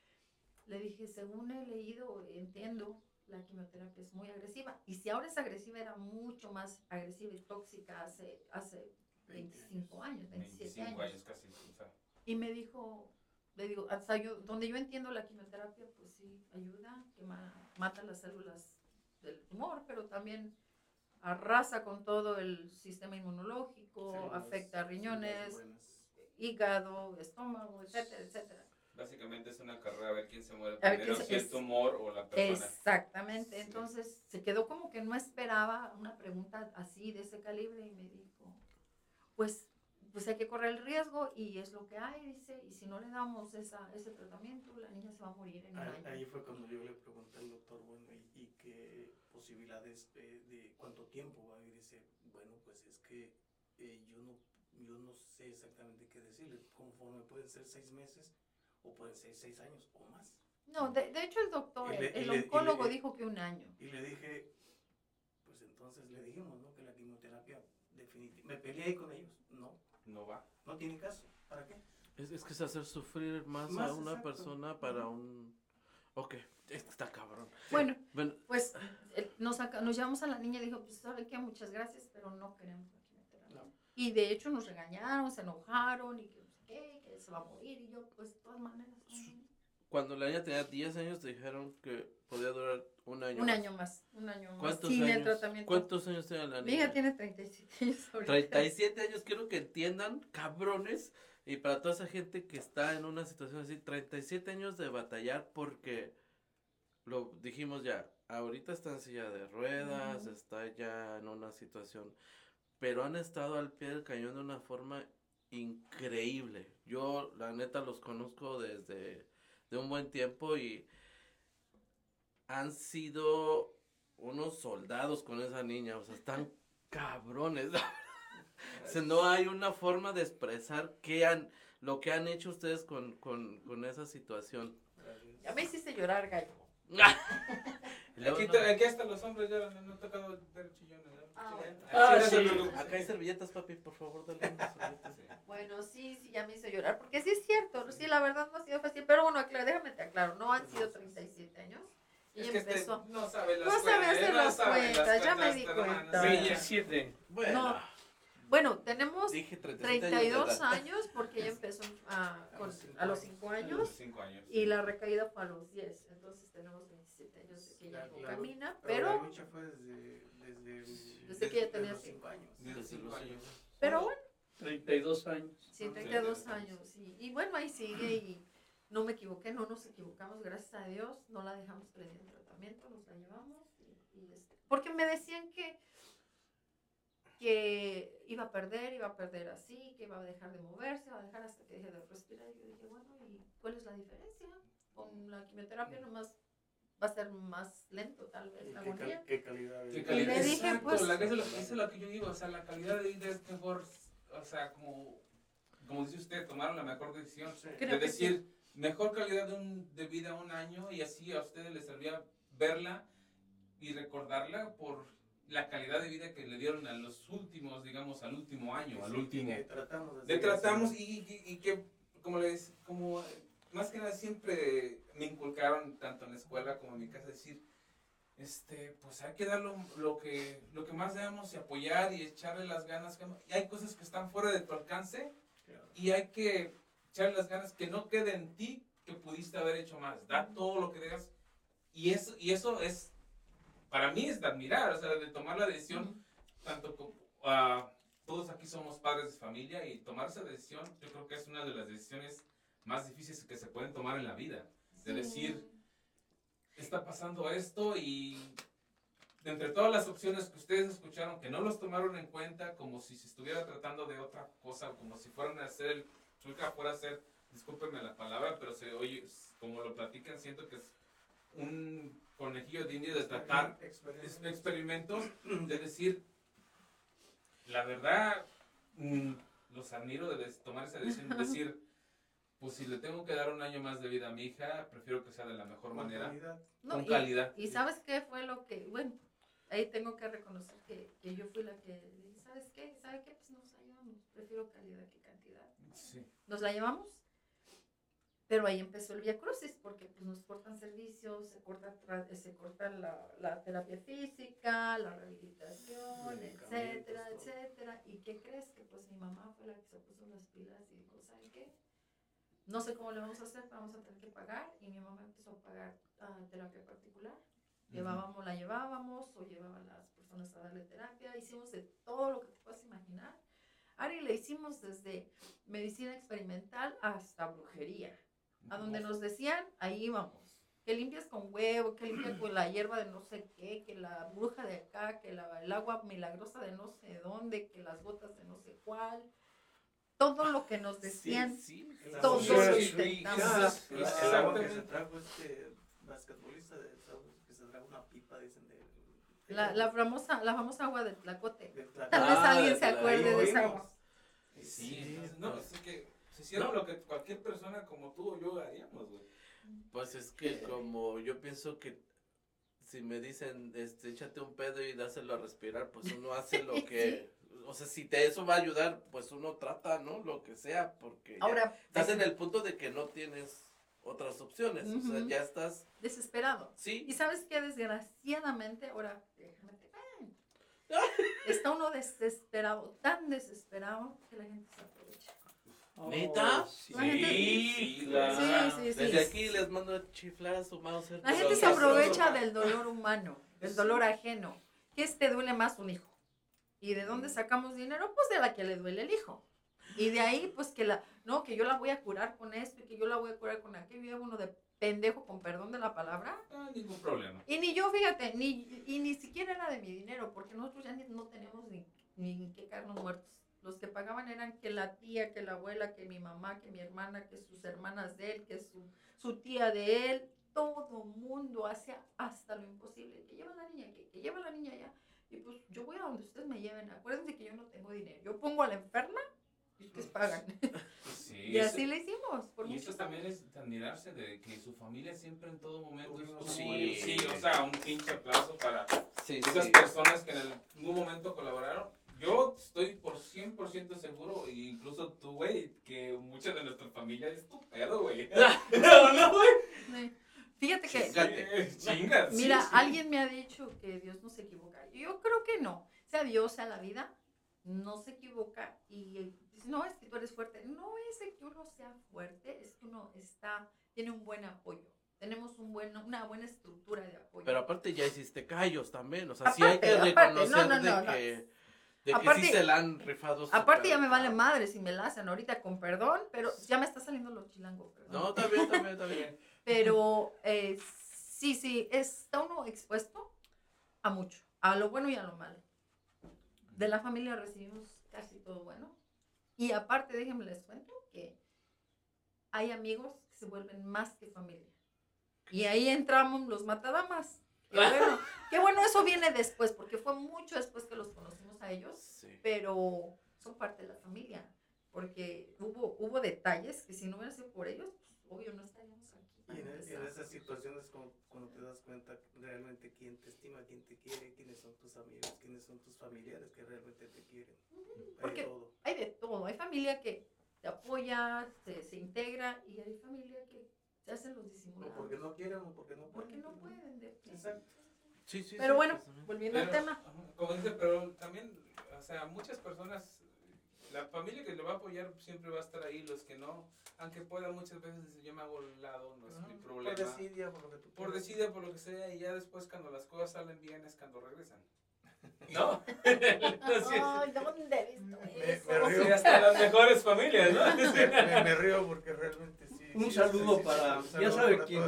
le dije, según he leído, entiendo, la quimioterapia es muy agresiva. Y si ahora es agresiva, era mucho más agresiva y tóxica hace, hace 25 años, 27 25 años. años casi. o sea, Y me dijo, le digo, hasta yo, donde yo entiendo la quimioterapia, pues sí, ayuda, que ma- mata las células del tumor, pero también arrasa con todo el sistema inmunológico, afecta riñones, buenas. hígado, estómago, etcétera, etcétera. Básicamente es una carrera a ver quién se muere A primero, quién se- si el es- tumor o la persona. Exactamente, Sí. entonces se quedó como que no esperaba una pregunta así, de ese calibre, y me dijo, pues, pues hay que correr el riesgo y es lo que hay, dice, y si no le damos esa, ese tratamiento, la niña se va a morir en un Ahí, año. ahí fue cuando yo le pregunté al doctor, bueno, ¿y, y qué posibilidades eh, de cuánto tiempo va? Y dice, bueno, pues es que eh, yo, no, yo no sé exactamente qué decirle, conforme pueden ser seis meses o pueden ser seis años o más. No, de, de hecho el doctor, el, le- y el le- y le- oncólogo dijo que un año. Y le dije, pues entonces le dijimos, ¿no? Que la quimioterapia definitiva, me peleé ahí con ellos, no, No va. no tiene caso, ¿para qué? Es, es que es hacer sufrir más, Más, a una exacto. persona para Ujú. un... Ok, está cabrón. Bueno, Bueno, pues nos, saca- nos llevamos a la niña y dijo, pues sabe qué, muchas gracias, pero no queremos la quimioterapia. No. Y de hecho nos regañaron, se enojaron y que no sé qué, que se va a morir y yo, pues de todas maneras. cuando la niña tenía 10 años te dijeron que podía durar un año. Un más. año más, un año más. ¿Cuántos Sin años? el tratamiento. ¿Cuántos años tiene la niña? tiene 37 años ahorita. 37 años, quiero que entiendan, cabrones, y para toda esa gente que está en una situación así, 37 años de batallar porque, lo dijimos ya, ahorita está en silla de ruedas, Ujú. está ya en una situación, pero han estado al pie del cañón de una forma increíble. Yo, la neta, los conozco desde de un buen tiempo y han sido unos soldados con esa niña, o sea, están cabrones. O sea, no hay una forma de expresar qué han, lo que han hecho ustedes con, con, con esa situación. Gracias. Ya me hiciste llorar, gallo. Aquí, no- te- aquí hasta los hombres ya no han tocado dar chillones. Ah, bueno. Ah, sí. preocupe. Acá hay servilletas, papi, por favor, dale unas servilletas. Sí. Bueno, sí, sí, ya me hizo llorar, porque sí es cierto, sí, la verdad no ha sido fácil, pero bueno, aclaro, déjame te aclaro, no han sido 37 años, y Es que este empezó, no sabe las No sabe cuentas, hacer no las sabe cuentas, ya me cuentas, di cuenta. sabe. 27. Bueno, No, bueno, tenemos dije 37 años de 32 edad. años, porque ella empezó a, A con- los cinco a los años. 5 A los años, y la recaída fue a los 10, entonces tenemos 27 años de que ella La- no la- camina, Pero la pero, lucha fue desde, desde, Desde que ella tenía los cinco. cinco años. Desde los años. pero bueno, 32 años. Sí, Son 32 32 años. Y, y bueno, ahí sigue y no me equivoqué, no nos equivocamos, gracias a Dios. No la dejamos que le tratamiento, nos la llevamos. Y, y este, porque me decían que que iba a perder, iba a perder así, que iba a dejar de moverse, iba a dejar hasta que deje de respirar. Y yo dije, bueno, ¿y cuál es la diferencia? Con la quimioterapia nomás va a ser más lento tal vez la ¿Qué, agonía. cal- qué calidad de ¿Qué vida? calidad? le dije, Exacto, pues- la- eso, es lo, eso es lo que yo digo, o sea, la calidad de vida es mejor, o sea, como, como dice usted, tomaron la mejor decisión. Sí. De que sí. decir, mejor calidad de, un, de vida un año y así a ustedes les servía verla y recordarla por la calidad de vida que le dieron a los últimos, digamos, al último año, al Sí, último. que tratamos de Le tratamos y, y- y que, como les, como, más que nada siempre me inculcaron, tanto en la escuela como en mi casa, decir, este, pues hay que dar lo, lo que, lo que más debemos y apoyar y echarle las ganas. y hay cosas que están fuera de tu alcance Claro. y hay que echarle las ganas que no quede en ti que pudiste haber hecho más. Da todo lo que dejas. Y eso, y eso es, para mí es de admirar, o sea, de tomar la decisión, tanto como, ah, todos aquí somos padres de familia y tomar esa decisión, yo creo que es una de las decisiones más difíciles que se pueden tomar en la vida. De decir, está pasando esto y de entre todas las opciones que ustedes escucharon, que no los tomaron en cuenta como si se estuviera tratando de otra cosa, como si fueran a hacer, el- hija fuera a hacer, discúlpenme la palabra, pero se oye, como lo platican, siento que es un conejillo de indio de tratar Experiencia. es- experimentos de decir, la verdad, mm, los admiro de tomar esa decisión, de decir, pues si le tengo que dar un año más de vida a mi hija, prefiero que sea de la mejor Con manera, calidad. No, con y- calidad. Y sabes qué fue lo que, bueno, ahí tengo que reconocer que, que yo fui la que, ¿sabes qué? ¿Sabe qué? Pues nos ayudamos, prefiero calidad que cantidad. Sí. Nos la llevamos, pero ahí empezó el Via Crucis, porque pues nos cortan servicios, se corta, tra- se corta la, la terapia física, la rehabilitación, etcétera, todo. etcétera. ¿Y qué crees? Que pues mi mamá fue la que se puso las pilas y dijo, ¿saben qué? No sé cómo le vamos a hacer, vamos a tener que pagar. Y mi mamá empezó a pagar ah, terapia particular. Llevábamos, la llevábamos o llevaban las personas a darle terapia. Hicimos de todo lo que te puedas imaginar. Ari le hicimos desde medicina experimental hasta brujería. A donde nos decían, ahí íbamos. Que limpias con huevo, que limpias con la hierba de no sé qué, que la bruja de acá, que la, el agua milagrosa de no sé dónde, que las gotas de no sé cuál. Todo lo que nos decían. Sí, sí. Todo lo intentamos. El- agua que se trajo este basquetbolista de que se trajo una pipa, dicen, de... La, la famosa, la famosa agua de Tlacote. de Tlacote. Tal vez Ah, alguien de se acuerde de esa agua. Sí, Sí, entonces, no, pues. es que se hicieron No. lo que cualquier persona como tú o yo haríamos, güey. Pues es que como yo pienso que si me dicen, este, échate un pedo y dáselo a respirar, pues uno hace lo que, o sea, si te eso va a ayudar, pues uno trata, ¿no? Lo que sea, porque Ahora, estás en el punto de que no tienes otras opciones, o sea, ya estás, desesperado. Y sí, sabes que desgraciadamente, ahora déjame te- está uno desesperado, tan desesperado que la gente se aprovecha. ¿Neta? Sí, La gente- Sí, claro. Sí, sí, sí. desde aquí les mando a chiflar a su mouse. La gente se aprovecha del dolor humano, del dolor ajeno. ¿Qué es te duele más un hijo? ¿Y de dónde sacamos dinero? Pues de la que le duele el hijo. Y de ahí, pues que la, no, que yo la voy a curar con esto y que yo la voy a curar con aquello. Y uno de pendejo, con perdón de la palabra. Ah, ningún problema. Y ni yo, fíjate, ni, y ni siquiera era de mi dinero, porque nosotros ya ni- no tenemos ni, ni que caernos muertos. Los que pagaban eran que la tía, que la abuela, que mi mamá, que mi hermana, que sus hermanas de él, que su, su tía de él. Todo mundo hacía hasta lo imposible. Que lleva la niña, que, que lleva la niña allá. Y pues yo voy a donde ustedes me lleven. Acuérdense que yo no tengo dinero. Yo pongo a la enferma y ustedes pagan. Sí, y eso- así le hicimos. Por Y muchos eso también es admirarse de que su familia siempre en todo momento estuvo Sí. sí, o sea, un pinche aplauso para Sí, esas sí. personas que en algún momento colaboraron. Yo estoy por 100% seguro, e incluso tú, güey, que mucha de nuestra familia es tu pedo, güey. no, no, güey. Sí. Fíjate que Fíjate. Sí, chingas. sí, Mira, sí. alguien me ha dicho que Dios no se equivoca. Yo creo que no. Sea Dios, sea la vida, no se equivoca. Y eh, dice, no es que tú eres fuerte. No es de que uno sea fuerte, es que uno está, tiene un buen apoyo. Tenemos un buen, una buena estructura de apoyo. Pero aparte ya hiciste callos también, o sea, sí hay que Aparte, aparte, reconocer no, no, de no, no. que, de Aparte- que sí se la han rifado. Aparte ya me vale madre si me la hacen ahorita con perdón, pero ya me está saliendo lo chilango, perdón. No, está bien, está bien, está bien. Pero eh, sí, sí, está uno expuesto a mucho, a lo bueno y a lo malo. de la familia recibimos casi todo bueno. Y aparte, déjenme les cuento que hay amigos que se vuelven más que familia. Y ahí entramos los matadamas. Qué bueno, qué bueno, eso viene después, porque fue mucho después que los conocimos a ellos, Sí. pero son parte de la familia. Porque hubo, hubo detalles que si no hubiera sido por ellos, pues, obvio no estaríamos aquí. Y en, esas situaciones como cuando te das cuenta realmente quién te estima, quién te quiere, quiénes son tus amigos, quiénes son tus familiares que realmente te quieren. Hay Porque- todo. hay de todo. Hay familia que te apoya, se, se integra y hay familia que se hacen los O disimulados. porque no quieren o porque no Porque pueden. no pueden. de- Exacto. Sí, sí, Pero sí, bueno, volviendo al tema. como dice, pero también, o sea, muchas personas, la familia que le va a apoyar siempre va a estar ahí, los que no, aunque puedan muchas veces decir, yo me hago al lado, no es Ajá, mi problema. Por desidia, por lo que tú Por decida, por lo que sea, y ya después cuando las cosas salen bien es cuando regresan. ¿No? Así es. Ay, ¿dónde he visto Me- eso? me río. Sí, hasta las mejores familias, ¿no? me, me río porque realmente sí. Un sí, saludo sí, sí, para- un ya sabe para quién.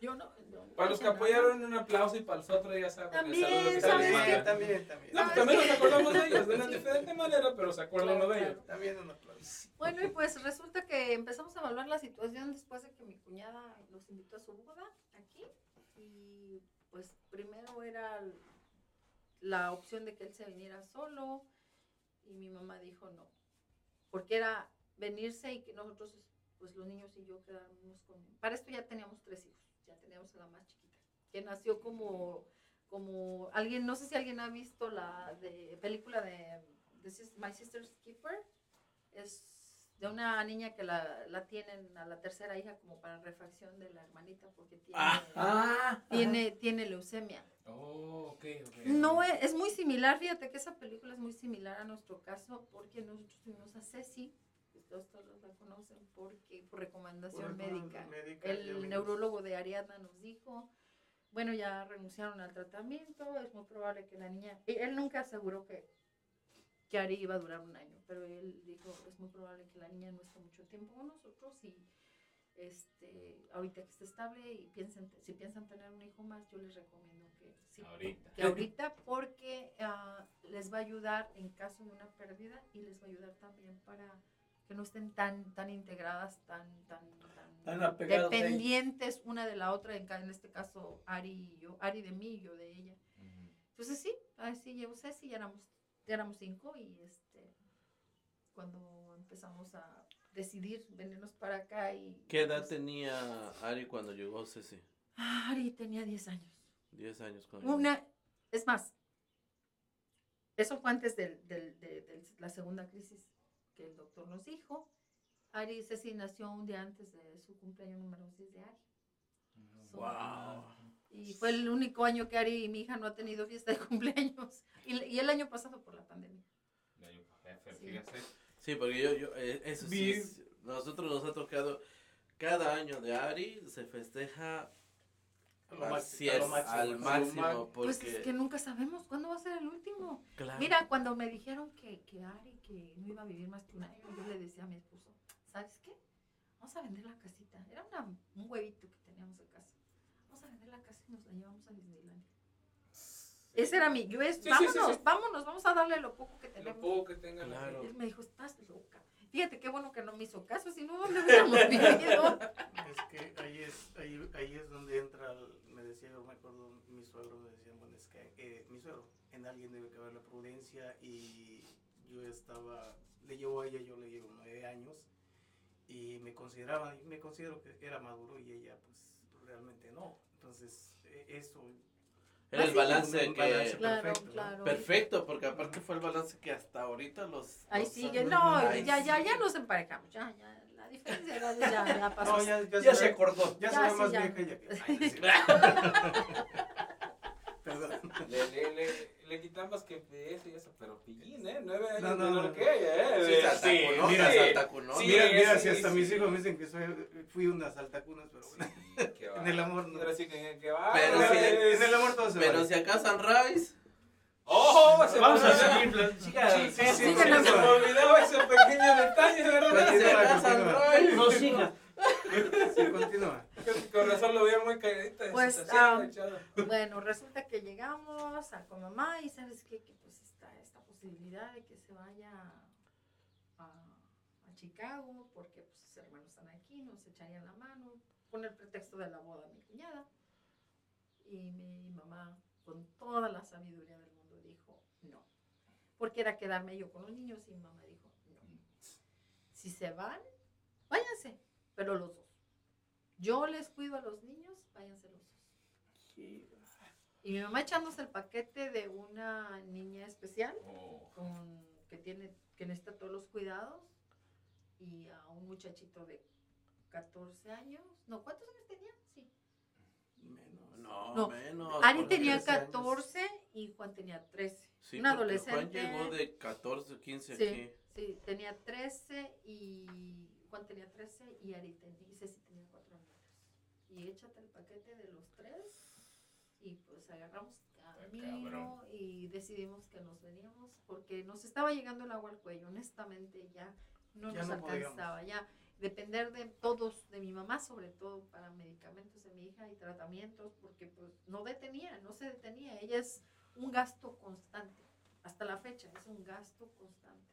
yo no Para los que apoyaron, un aplauso y para los otros ya saben. el También, saludo que manda. También, también. No, pues también nos acordamos de ellos, de una diferente manera, pero se acuerda uno de ellos. También un aplauso. Bueno, y pues resulta que empezamos a evaluar la situación después de que mi cuñada los invitó a su boda aquí. Y pues primero era la opción de que él se viniera solo. Y mi mamá dijo no. Porque era venirse y que nosotros, pues los niños y yo quedáramos con... Para esto ya teníamos tres hijos. Ya teníamos a la más chiquita. Que nació como... Como alguien, no sé si alguien ha visto la de, película de, My Sister's Keeper es de una niña que la, la tienen a la tercera hija como para refacción de la hermanita porque tiene, Ah, tiene, tiene leucemia. Oh, ok, ok. No es, es muy similar, fíjate que esa película es muy similar a nuestro caso porque nosotros tuvimos a Ceci, que todos, todos la conocen porque por recomendación Por médica. El neurólogo de Ariadna nos dijo, bueno, ya renunciaron al tratamiento, es muy probable que la niña, y él nunca aseguró que, que Ari iba a durar un año, pero él dijo, es muy probable que la niña no esté mucho tiempo con nosotros y este, ahorita que esté estable y piensen, si piensan tener un hijo más, yo les recomiendo que sí, Ahorita. que ahorita porque ah, les va a ayudar en caso de una pérdida y les va a ayudar también para que no estén tan tan integradas, tan tan Tan ella. dependientes una de la otra, en, en este caso Ari y yo, Ari de mí y yo de ella. Entonces sí, así llevo Ceci, ya éramos, ya éramos cinco y este cuando empezamos a decidir venirnos para acá y ¿Qué edad pues, tenía Ari cuando llegó Ceci? Ari tenía 10 años. 10 años cuando llegó. Una, es más, eso fue antes del- del- de, de la segunda crisis que el doctor nos dijo. Ari Ceci nació un día antes de su cumpleaños número 6 de Ari. So, Wow. Y fue el único año que Ari y mi hija no ha tenido fiesta de cumpleaños. Y, y el año pasado por la pandemia. Sí. Sí, porque yo, yo eh, eso sí, nosotros nos ha tocado, cada año de Ari se festeja A lo al, máximo, lo lo porque... Pues es que nunca sabemos cuándo va a ser el último. claro, Mira, cuando me dijeron que, que Ari que no iba a vivir más que un año, yo le decía a mi esposo, ¿sabes qué? Vamos a vender la casita. Era una- un huevito que teníamos en casa. Vamos a vender la casa y nos la llevamos a Disneyland. Ese era mi, yo es, Sí, vámonos, sí, sí. vámonos, vamos a darle lo poco que Lo tenemos. poco que tengan. Claro. Él me dijo, estás loca. Fíjate qué bueno que no me hizo caso, si no, ¿dónde hubiéramos vivido? Es que ahí es, ahí, ahí es donde entra, el- me decía, yo me acuerdo, mi suegro me decía, bueno, es que eh, mi suegro, en alguien debe que haber la prudencia y yo estaba, le llevo a ella, yo le llevo nueve años y me consideraba, me considero que era maduro y ella pues realmente no. Entonces, eh, eso... era el Así, balance un que... balance. Claro, Perfecto, ¿no? claro. Perfecto, porque aparte fue el balance que hasta ahorita los... Ahí sigue, no, Ay, ya, ya, sí. ya nos emparejamos, ya, ya, la diferencia de edades ya, ya pasó. No, ya, ya, Ya se se acordó. Ya, Ya, se ve sí, más ya. vieja que... Ay, cierto. Perdón. Le, le, le, le quitamos que de eso y eso, pero pillín, ¿eh? Nueve años No, no, menor no. que ella, ¿eh? Sí, saltacunota, mira. Sí, mira, mira, sí, si hasta sí. mis hijos me dicen que soy, fui una saltacunas, pero bueno. Sí, qué En el amor no. Ahora sí que, que va. Pero sí, Es- en el amor todo se Pero vale. si acá Sunrise... ¡Oh! Se Vamos a seguir. la- siga. Sí, sí, sí, Sigue se me olvidaba ese pequeño detalle, ¿verdad? Si Continúa, acá continúa. Sunrise... No siga. Sí, continúa. Con razón lo veía muy calladita. Pues, echado. Bueno, resulta que llegamos a con mamá y sabes qué, que pues está, está posibilidad de que se vaya a, a Chicago porque pues, sus hermanos están aquí, nos echarían la mano, con el pretexto de la boda mi cuñada. Y mi mamá, con toda la sabiduría del mundo, dijo no. Porque era quedarme yo con los niños y mi mamá dijo no. Si se van, váyanse, pero los dos. Yo les cuido a los niños, váyanse los dos. Y mi mamá echándose el paquete de una niña especial Oh. con, que tiene que necesita todos los cuidados y a un muchachito de 14 años. No, ¿cuántos años tenía? Sí. Menos. No, No, menos. Ari tenía 13 años. 14 y Juan tenía 13. Sí, un adolescente. Juan llegó de 14, 15 Sí. aquí. Sí, tenía 13 y Juan tenía 13 y Ari tenía, y Ceci tenía 4 años. Y échate el paquete de los tres y pues agarramos camino y decidimos que nos veníamos porque nos estaba llegando el agua al cuello, honestamente ya no Ya nos no podíamos. alcanzaba, ya depender de todos, de mi mamá sobre todo para medicamentos de mi hija y tratamientos porque pues no detenía, no se detenía, ella es un gasto constante, hasta la fecha es un gasto constante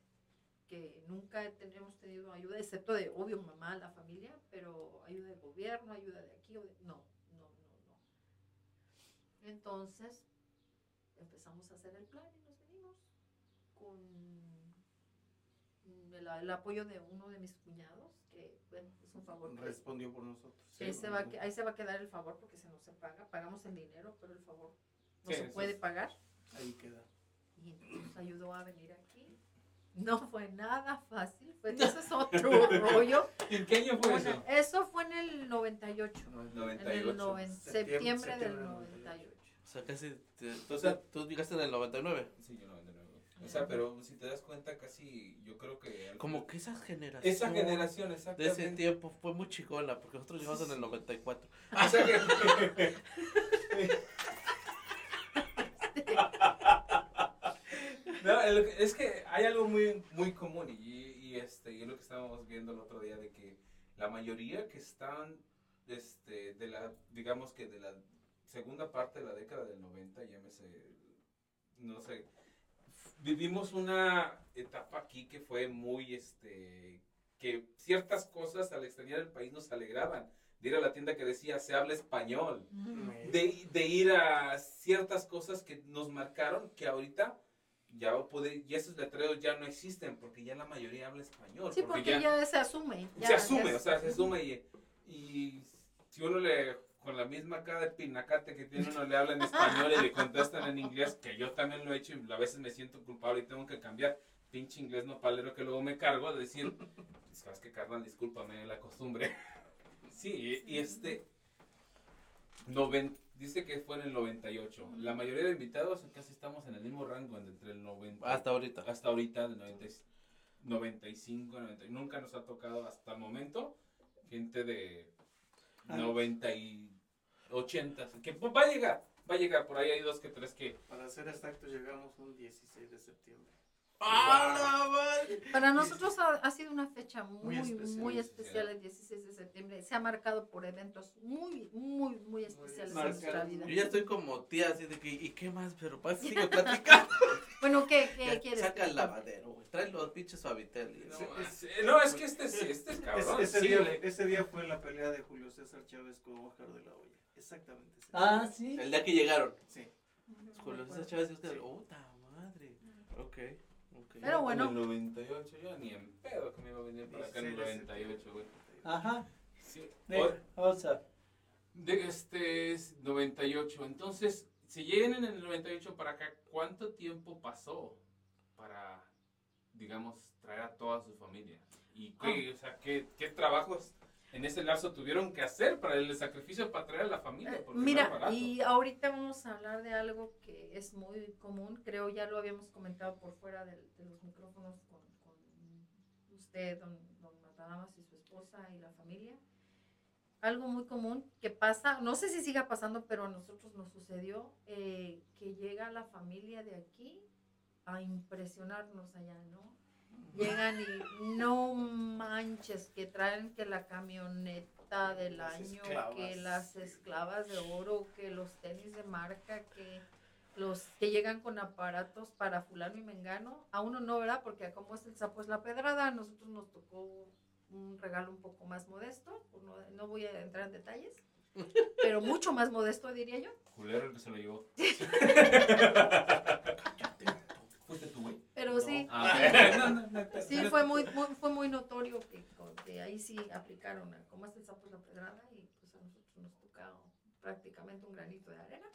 que nunca tenemos tenido ayuda, excepto de, obvio, mamá, la familia, pero ayuda del gobierno, ayuda de aquí, o de- no, no, no, no. Entonces, empezamos a hacer el plan y nos venimos con el, el apoyo de uno de mis cuñados, que, bueno, es un favor que, Respondió por nosotros. que ahí, se va, a que- ahí se va a quedar el favor porque se nos se paga, pagamos el dinero, pero el favor no Sí, se eso puede es- pagar Ahí queda. y nos ayudó a venir aquí. No fue nada fácil, fue, ese es otro rollo. ¿En qué año fue Bueno, eso? eso fue en el 98, en el 98. noven- Septiembre- septiembre del septiembre del 98. O sea, casi. te- O sea- tú llegaste en el 99. Sí, yo 99. O sea, pero si te das cuenta, casi yo creo que. Como que esa generación. Esa generación, De ese exactamente. tiempo fue muy chicona, porque nosotros llegamos en el 94. O sea que. No, el- es que hay algo muy, muy común y, y, este, y es lo que estábamos viendo el otro día de que la mayoría que están, este, de la, digamos que de la segunda parte de la década del 90, llámese, no sé, vivimos una etapa aquí que fue muy, este, que ciertas cosas al exterior del país nos alegraban. De ir a la tienda que decía, se habla español de, de ir a ciertas cosas que nos marcaron que ahorita ya puede, y esos letreros ya no existen porque ya la mayoría habla español. Sí, porque ya, se asume. ya- se ya asume, o sea, se asume y, y si uno le, con la misma cara de pinacate que tiene uno le habla en español y le contestan en inglés, que yo también lo he hecho y a veces me siento culpable y tengo que cambiar, pinche inglés no palero que luego me cargo de decir, sabes que carnal, discúlpame, la costumbre. Sí, y, y este, noven- dice que fue en el 98. La mayoría de invitados casi estamos en el mismo rango, entre el 90 Hasta ahorita. hasta ahorita, del 90, y- 95, 90. Nunca nos ha tocado hasta el momento gente de Ah. 90 y 80. Que pues, va a llegar, va a llegar. Por ahí hay dos que tres que. Para ser exactos, llegamos un 16 de septiembre. ¡Ah! Para nosotros ha, ha sido una fecha muy, Muy especial, muy el 16 de septiembre. Se ha marcado por eventos muy, muy, muy especiales en nuestra vida. Yo ya estoy como tía, así de que, ¿y qué más? Pero pa, sigue platicando. Bueno, ¿qué, qué Ya, quieres? Saca el lavadero, güey. Trae los pinches suavitel. No, No, es, no, es que este, sí, este es cabrón. ese, sí, día, le- ese día fue la pelea de Julio César Chávez con Oscar de la Hoya. Exactamente. ese Ah, sí. El día que llegaron. Sí. Julio César Chávez y Oscar, ¡Puta madre! Ok, ok. Pero bueno. En el 98, yo ni en pedo que me iba a venir para acá en el 16 de 98, güey. Ajá. Sí. De, O-. De este es 98. Entonces, si llegan en el 98 para acá, ¿cuánto tiempo pasó para, digamos, traer a toda su familia? ¿Y qué, o sea, qué, qué trabajos en ese lapso tuvieron que hacer para el sacrificio para traer a la familia? Eh, no Mira, y ahorita vamos a hablar de algo que es muy común, creo ya lo habíamos comentado por fuera de, los micrófonos con, con usted, don, don Matadamas y su esposa y la familia. Algo muy común que pasa, no sé si siga pasando, pero a nosotros nos sucedió, eh, que llega la familia de aquí a impresionarnos allá, ¿no? Llegan y no manches, que traen que la camioneta del Las año, esclavas. que las esclavas de oro, que los tenis de marca, que los que llegan con aparatos para fulano y mengano. A uno no, ¿verdad? Porque como es el sapo es la pedrada, a nosotros nos tocó un regalo un poco más modesto. pues No, no voy a entrar en detalles, pero mucho más modesto, diría yo. Culero el que se lo llevó. Sí, fue muy, muy- fue muy notorio que, que ahí sí aplicaron a como es el sapo la pedrada y pues a nosotros nos tocó prácticamente un granito de arena.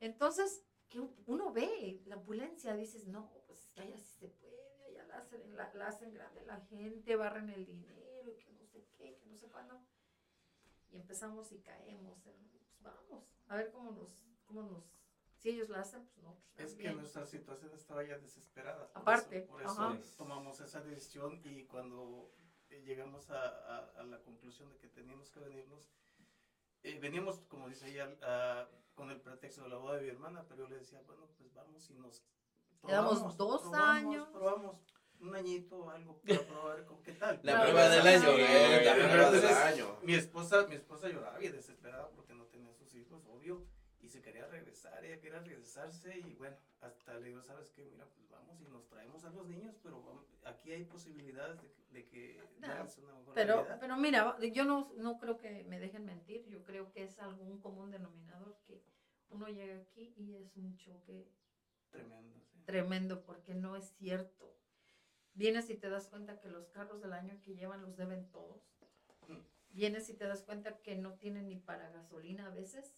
Entonces, que uno ve la opulencia, dices, no, pues allá sí se puede, allá la hacen, la, la hacen grande la gente, barren el dinero, y que no sé qué, que no sé cuándo. Y empezamos y caemos, pues vamos, a ver cómo nos, cómo nos, si ellos la hacen, pues nosotros Es que también. nuestra situación estaba ya desesperada. por Aparte, eso- por eso, ajá. tomamos esa decisión y cuando eh, llegamos a, a- a la conclusión de que teníamos que venirnos, eh, veníamos, como dice ella, a- con el pretexto de la boda de mi hermana, pero yo le decía, bueno, pues vamos y nos Quedamos probamos, dos probamos, años. Probamos un añito o algo para probar con qué tal. La Claro, prueba del año, la prueba del año. Mi esposa, mi esposa lloraba bien desesperada porque no tenía sus hijos, obvio, y se quería regresar, ella quería regresarse y bueno, hasta le digo, ¿sabes qué? Mira, pues vamos y nos traemos a los niños, pero vamos- aquí hay posibilidades de, que- de que No, una mejor Pero, realidad. pero mira, yo no, no creo que me dejen mentir, yo creo que es algún común denominador que uno llega aquí y es un choque Tremendo, sí. tremendo porque no es cierto. Vienes y te das cuenta que los carros del año que llevan los deben todos. Vienes y te das cuenta que no tienen ni para gasolina a veces,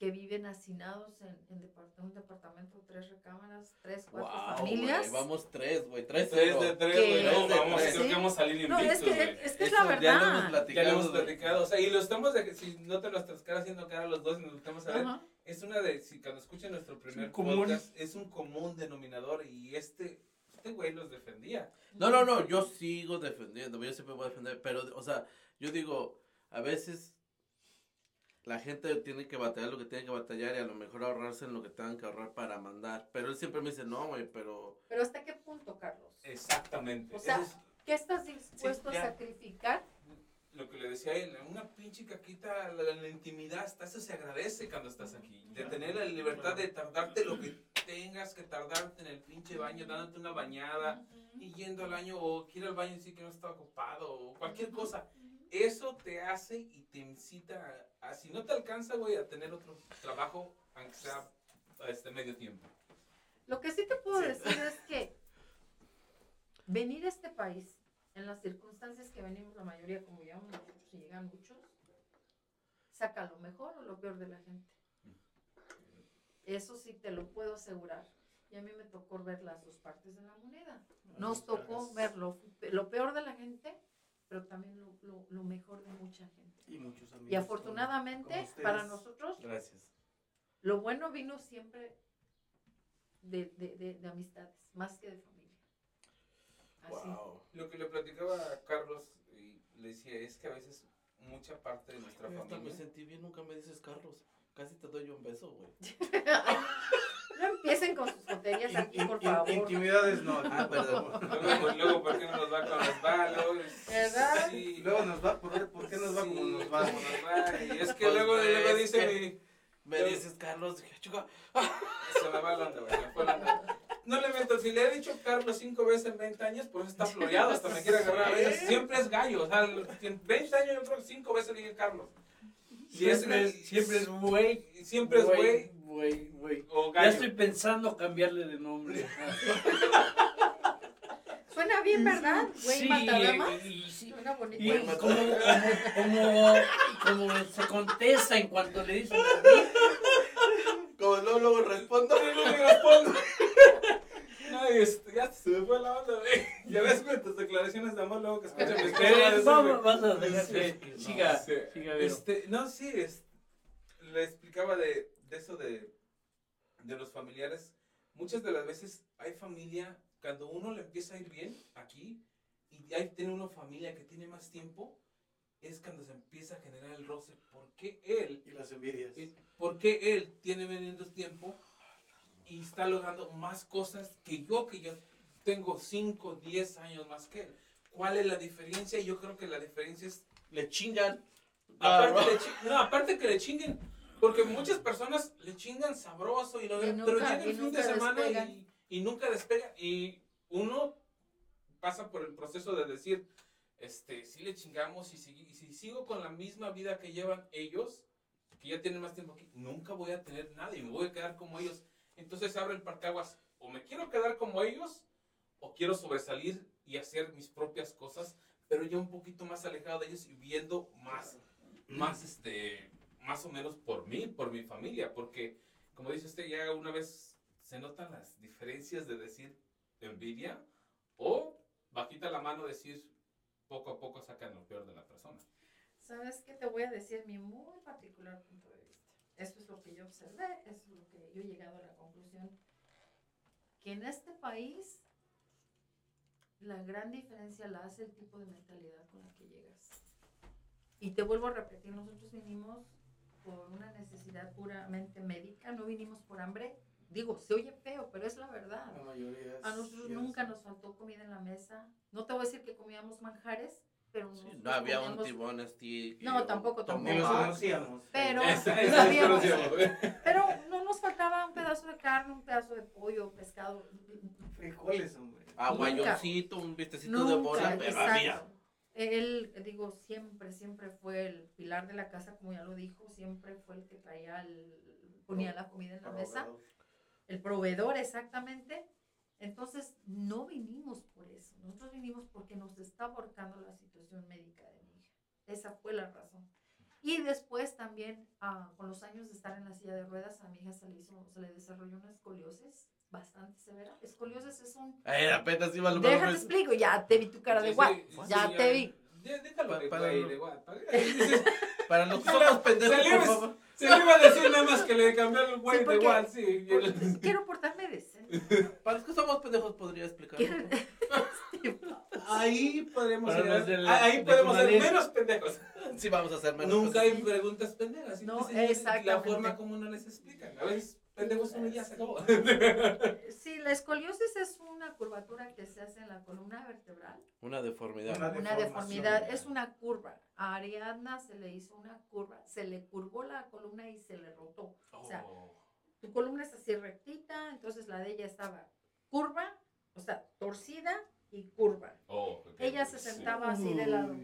que viven hacinados en, en depart- un departamento, tres recámaras, tres, cuatro Wow, familias. güey, vamos tres, güey, tres, Tres de tres, güey. No, Tres de vamos, tres. creo Sí. que vamos a salir No, es invictos, que, es, que es Eso la Ya lo hemos verdad. Ya platicado. lo hemos platicado. O sea, y lo estamos, de, si no te nuestras caras haciendo cara los dos y nos estamos a ver, Ajá. es una de, si cuando escuchen nuestro primer común. podcast, es un común denominador y este, este güey los defendía. No, no, no, yo sigo defendiendo, yo siempre voy a defender, pero, o sea, yo digo, a veces la gente tiene que batallar lo que tiene que batallar y a lo mejor ahorrarse en lo que tengan que ahorrar para mandar, pero él siempre me dice, no, güey, pero... Pero ¿hasta qué punto, Carlos? Exactamente. O sea, es ¿Qué estás dispuesto Sí, a sacrificar? lo que le decía a él, una pinche caquita, la, la intimidad, hasta eso se agradece cuando estás aquí. De tener la libertad de tardarte lo que tengas que tardarte en el pinche baño, dándote una bañada y yendo al baño o quiero al baño y decir que no está ocupado o cualquier cosa. Eso te hace y te incita a, a, si no te alcanza, güey, a tener otro trabajo, aunque sea a este medio tiempo. Lo que sí te puedo decir es que venir a este país en las circunstancias que venimos la mayoría, como llegamos nosotros y llegan muchos, saca lo mejor o lo peor de la gente. Eso sí te lo puedo asegurar. Y a mí me tocó ver las dos partes de la moneda. Nos tocó ver lo, lo peor de la gente, pero también lo, lo- lo mejor de mucha gente. Y muchos amigos. Y afortunadamente para nosotros Gracias. lo bueno vino siempre de, de- de- de amistades, más que de familia. Así. Wow. Lo que le platicaba a Carlos y le decía es que a veces mucha parte de nuestra Hasta me familia... sentí bien, nunca me dices Carlos. Casi te doy un beso, güey. No empiecen con sus tonterías aquí, por favor. Intimidades no. Ah, perdón. Luego, pues, luego, ¿por qué no nos va con los balos? ¿Verdad? Sí. Luego nos va, ¿por qué, por qué nos va Sí, como nos va? como nos va, Y es que Pues, luego, luego es dice que- mi... Me dices Carlos, dije, chica, Se me va la onda, güey. se me fue la onda. No le meto, si le he dicho Carlos cinco veces en 20 años, por eso está floreado, hasta me quiere agarrar a veces. Siempre es gallo, o sea, en 20 años yo creo que cinco veces le dije Carlos. Es- Siempre, es, siempre es güey. Siempre es güey güey, güey. Ya estoy pensando cambiarle de nombre. Suena bien, ¿verdad? Güey, Sí, matadamas. y, sí, Suena bonito. y como, como, como, como se contesta en cuanto le dicen Como luego, luego respondo. No, no me respondo. No, este, ya se me fue la onda, güey. Ya ves, güey, tus declaraciones de amor luego que escuchan mis Eh, vamos, vas a dejar que que Sí. siga, Sí. siga Vero. Este, no, sí, es, le explicaba de, de eso de, de los familiares. Muchas de las veces hay familia, cuando uno le empieza a ir bien aquí, y hay, tiene una familia que tiene más tiempo, es cuando se empieza a generar el roce. ¿Por qué él? Y las envidias. eh, ¿Por qué él tiene menos tiempo y está logrando más cosas que yo, que yo tengo 5, 10 años más que él? ¿Cuál es la diferencia? Yo creo que la diferencia es Le chingan. Aparte, Ah, le chi- no, aparte que le chinguen, Porque muchas personas le chingan sabroso y lo Y pero llega el fin de semana y, y nunca despega. Y uno pasa por el proceso de decir, este, si le chingamos y si, y si sigo con la misma vida que llevan ellos, que ya tienen más tiempo aquí, nunca voy a tener nada y me voy a quedar como ellos. Entonces abre el parcaguas, o me quiero quedar como ellos, o quiero sobresalir y hacer mis propias cosas, pero ya un poquito más alejado de ellos y viendo más, más este, más o menos por mí, por mi familia, porque como dice usted, ya una vez se notan las diferencias de decir envidia o bajita la mano decir poco a poco sacan lo peor de la persona. ¿Sabes qué te voy a decir? Mi muy particular punto de vista. Esto es lo que yo observé, eso es lo que yo he llegado a la conclusión. Que en este país la gran diferencia la hace el tipo de mentalidad con la que llegas. Y te vuelvo a repetir, nosotros vinimos por una necesidad puramente médica, no vinimos por hambre. Digo, se oye feo, pero es la verdad. La mayoría es- A nosotros nunca nos faltó comida en la mesa. No te voy a decir que comíamos manjares, pero Sí, nosotros no había un comíamos- tibón stick. No, tampoco, tomahawk. Ni los tampoco. conocíamos. Pero- Esa- no esa. Pero no nos faltaba un pedazo de carne, un pedazo de pollo, pescado. Frijoles, hombre. Aguayoncito, un vistecito de bola, pero exacto. había. Él, digo, siempre, siempre fue el pilar de la casa, como ya lo dijo, siempre fue el que traía, el, ponía la comida en la mesa. El proveedor, exactamente. Entonces, no vinimos por eso. Nosotros vinimos porque nos está ahorcando la situación médica de mi hija. Esa fue la razón. Y después también, ah, con los años de estar en la silla de ruedas, a mi hija se le, hizo, se le desarrolló una escoliosis bastante severa. Escoliosis es un... Ay, apenas iba a lo Déjate explico, ya te vi tu cara de Sí, guau. sí, sí, ya sí, te vi. Déjalo de güey, de guay. para- los que somos pendejos, se le por iba- favor. Se le iba a decir nada más que le cambiaron el güey Sí, de igual, sí. Porque quiero portarme decente. Para los que somos pendejos, podría explicar. Quiero- Ahí podemos ser, ahí de podemos ser menos pendejos. Sí, vamos a hacer menos. Nunca hay preguntas pendejas. No, exactamente. La forma como no les explican. A veces pendejos uno y ya se acabó. Sí, la escoliosis es una curvatura que se hace en la columna vertebral. Una deformidad. Una deformidad, es una curva. A Ariadna se le hizo una curva, se le curvó la columna y se le rotó. O sea, tu columna es así rectita, entonces la de ella estaba curva, o sea, torcida y curva. Oh. Ella se Sí. sentaba así de lado.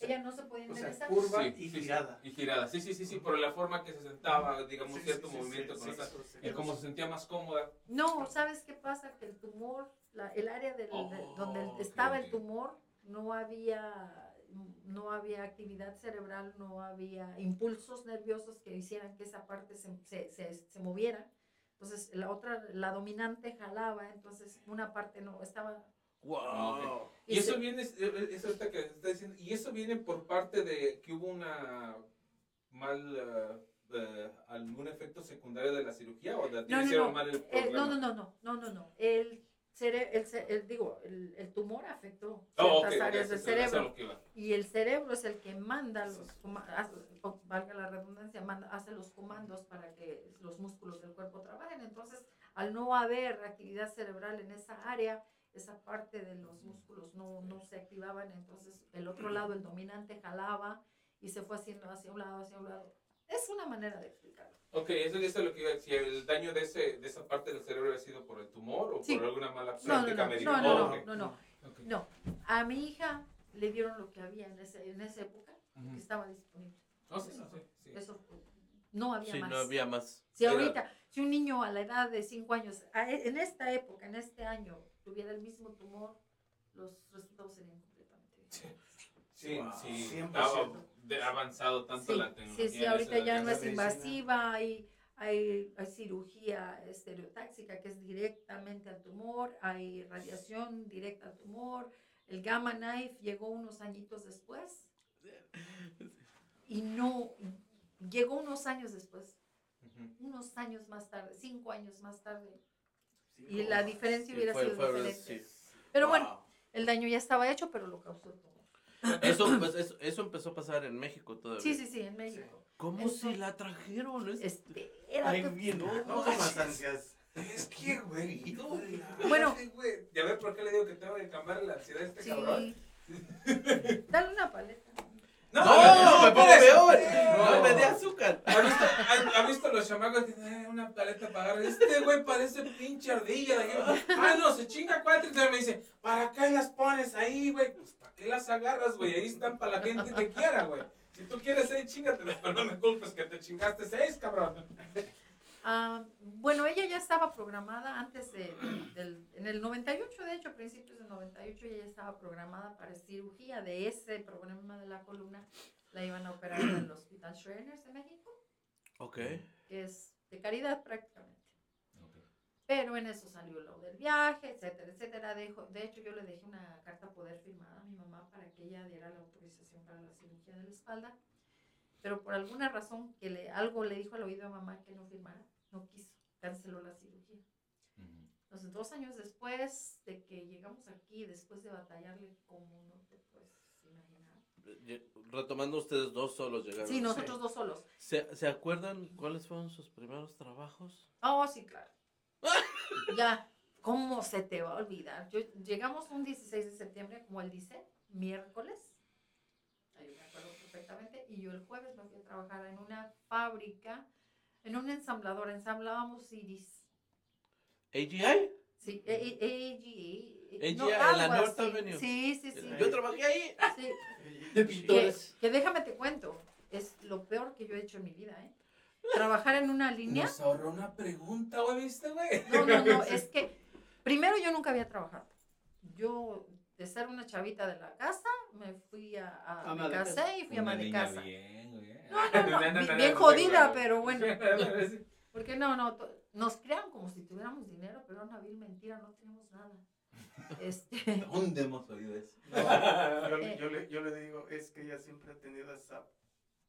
Ella no se podía O sea, enderezar. curva Sí, y sí, girada. Y girada. Sí, sí, sí, sí. Por la forma que se sentaba, digamos, Sí, cierto movimiento. sí, con sí, esa- sí, y como se sentía más cómoda. No, ¿sabes qué pasa? Que el tumor, la- el área del, de- Oh, donde ok, estaba ok. el tumor, no había, no había actividad cerebral, no había impulsos nerviosos que hicieran que esa parte se, se, se, se moviera. Entonces, la otra, la dominante jalaba, entonces una parte no, estaba... Wow. Y Y eso se- viene, es es esta que está diciendo, y eso viene por parte de que hubo una mal, eh, eh, algún efecto secundario de la cirugía o de No, no, hicieron no. mal el Eh, no, no, no, no, no, no, no. El, cere- el, el- digo, el, el tumor afectó Oh, ciertas ok, ok, áreas eso del eso cerebro. Y el cerebro es el que manda los, o valga la redundancia, manda, hace los comandos para que los músculos del cuerpo trabajen. Entonces, al no haber actividad cerebral en esa área, esa parte de los músculos no, no se activaban. Entonces, el otro lado, el dominante, jalaba y se fue haciendo hacia un lado, hacia un lado. Es una manera de explicarlo. Ok, eso, eso es lo que iba a decir. ¿El daño de, ese, de esa parte del cerebro ha sido por el tumor o Sí. por alguna mala No, no, práctica no, médica? no, no, no, ok. no, no. Ok. No, a mi hija le dieron lo que había en, ese, en esa época, Ujú. que estaba disponible. Oh, sí, Eso sí, fue. sí. Eso fue. No había Sí, más. no había más. Si Era- ahorita, si un niño a la edad de 5 años, e- en esta época, en este año, tuviera el mismo tumor, los resultados serían completamente diferentes. Sí, Wow, sí. 100%. Ha avanzado tanto Sí, la tecnología. sí, sí, ahorita ya no es invasiva, hay, hay, hay cirugía estereotáxica que es directamente al tumor, hay radiación directa al tumor, el gamma knife llegó unos añitos después y no, llegó unos años después, unos años más tarde, cinco años más tarde, Y la diferencia Sí, hubiera fue- sido fue- diferente. sí. Pero bueno, Wow. el daño ya estaba hecho, pero lo causó tumor. Eso, pues, eso, eso empezó a pasar en México todavía. Sí, sí, sí, en México. ¿Cómo Eso- se la trajeron? Es- Espérate. Ay, bien, No, no más ansias. Es que, güey, no, Bueno. güey. Ya ver por qué le digo que tengo que cambiar la ansiedad a este cabrón. Dale una paleta. No, no, me pongo peor. No, me dé azúcar. Ha visto, has, visto los chamacos que dicen, una paleta para agarrar? Este güey parece pinche ardilla. Ah, no, se chinga cuatro. Y me dice, ¿para qué las pones ahí, güey? Pues, ¿para qué las agarras, güey? Ahí están para la gente que quiera, güey. Si tú quieres seis, chingatelas, pero no me culpes que te chingaste seis, cabrón. Ah, bueno, ella ya estaba programada antes de, del, en el 98, de hecho, a principios del 98, ella ya estaba programada para cirugía de ese problema de la columna. La iban a operar en el Hospital Schreiner de México, Ok. que es de caridad prácticamente. Pero en eso salió lo del viaje, etcétera, etcétera. Dejo- de hecho, yo le dejé una carta poder firmada a mi mamá para que ella diera la autorización para la cirugía de la espalda. Pero por alguna razón que le, algo le dijo al oído a mamá que no firmara, no quiso, canceló la cirugía. Entonces, dos años después de que llegamos aquí, después de batallarle como no te puedes imaginar. Ye- Retomando ustedes dos solos llegaron. Sí, nosotros dos solos. ¿Se, ¿Se acuerdan cuáles fueron sus primeros trabajos? Oh, sí, claro. ya, ¿cómo se te va a olvidar? Yo, llegamos un 16 de septiembre, como él dice, miércoles. Ahí me acuerdo perfectamente. Y yo el jueves me fui a trabajar en una fábrica, en un ensamblador. Ensamblábamos CDs. ¿AGI? Sí, A- A- AGE. AGE, no, en la North. Avenue. Sí, sí, sí. Yo trabajé ahí. Sí, De que, pintores. que déjame te cuento, es lo peor que yo he hecho en mi vida, ¿eh? Trabajar en una línea. Nos ahorró una pregunta, güey, ¿viste, güey? No, no, no, es que primero yo nunca había trabajado. Yo, de ser una chavita de la casa, me fui a, a- Ama me de casa. casé y fui a niña casa. bien, güey. No, no, no, bi- bien jodida, pero bueno. Porque no, no, nos crean como si tuviéramos dinero, pero una vil mentira, no teníamos nada. Este, ¿Dónde hemos oído eso? Yo, Eh. yo le, yo le digo, es que ella siempre ha tenido esa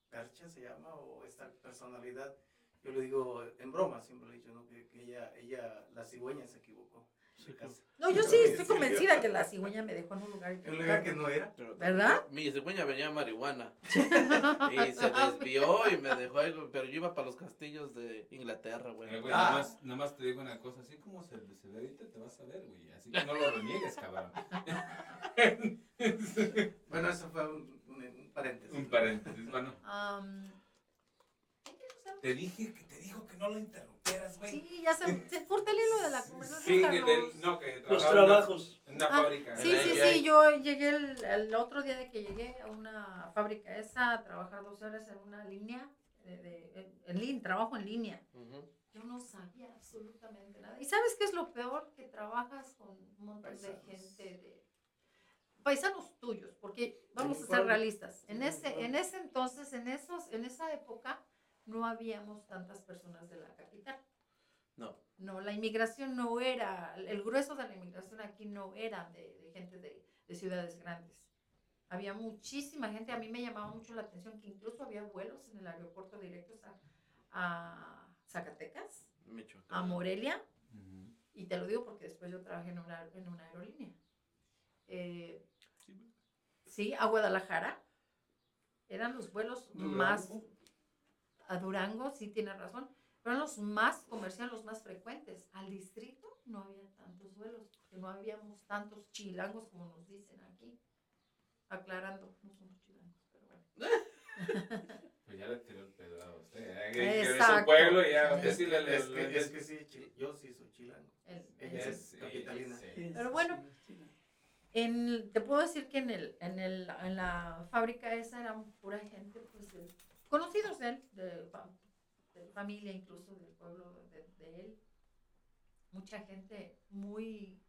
percha, se llama, o esta personalidad. Yo le digo, en broma, siempre le he dicho, ¿no? Que, que ella, ella, la cigüeña se equivocó. Sí, no, yo sí estoy convencida que la cigüeña me dejó en un lugar En un lugar que no era. Pero- ¿Verdad? Mi cigüeña venía marihuana. Y se desvió y me dejó ahí, pero yo iba para los castillos de Inglaterra, güey. Eh, güey, Ah. nada, más, nada más te digo una cosa, así como se, se ve ahorita, te vas a ver, güey. Así que no lo reniegues, cabrón. Bueno, eso fue un, un- un paréntesis. Un paréntesis, bueno. Am, ¿en qué nos quedamos? Te dije que te dijo que no lo interrumpieras, güey. Sí, ya se, se corta el hilo de la conversación. Sí, Carlos. del- no, que Los trabajos. En una Ah, fábrica. Sí, sí, sí, yo llegué el, el otro día de que llegué a una fábrica esa a trabajar dos horas en una línea, de, de- en, en línea, trabajo en línea. Ujú. Yo no sabía absolutamente nada. ¿Y sabes qué es lo peor? Que trabajas con un montón Paisanos. de gente de paisanos tuyos, porque vamos a ser realistas. En ese, en ese entonces, en esos, en esa época, no habíamos tantas personas de la capital. No. No, la inmigración no era, el grueso de la inmigración aquí no era de, de gente de, de ciudades grandes. Había muchísima gente, a mí me llamaba mucho la atención que incluso había vuelos en el aeropuerto directos a, a Zacatecas, Michoacán. a Morelia, y te lo digo porque después yo trabajé en una, en una aerolínea. Eh, sí, a Guadalajara. Eran los vuelos más... A Durango, sí, tienes razón. Pero eran los más comerciales, los más frecuentes. Al distrito no había tantos vuelos, porque no habíamos tantos chilangos como nos dicen aquí. Aclarando, no somos chilangos, pero bueno. Pues ya le tiró el pedo a usted. ¿eh? Que de su Exacto. pueblo y ya Es sí le, le- es que, es que sí, yo sí soy chilango. El- Ella el- es capitalina. Pero bueno, En, te puedo decir que en, el, en, el, en la fábrica esa eran pura gente, pues, de- conocidos de él, de, fa- de familia incluso, del pueblo de, de él. Mucha gente muy,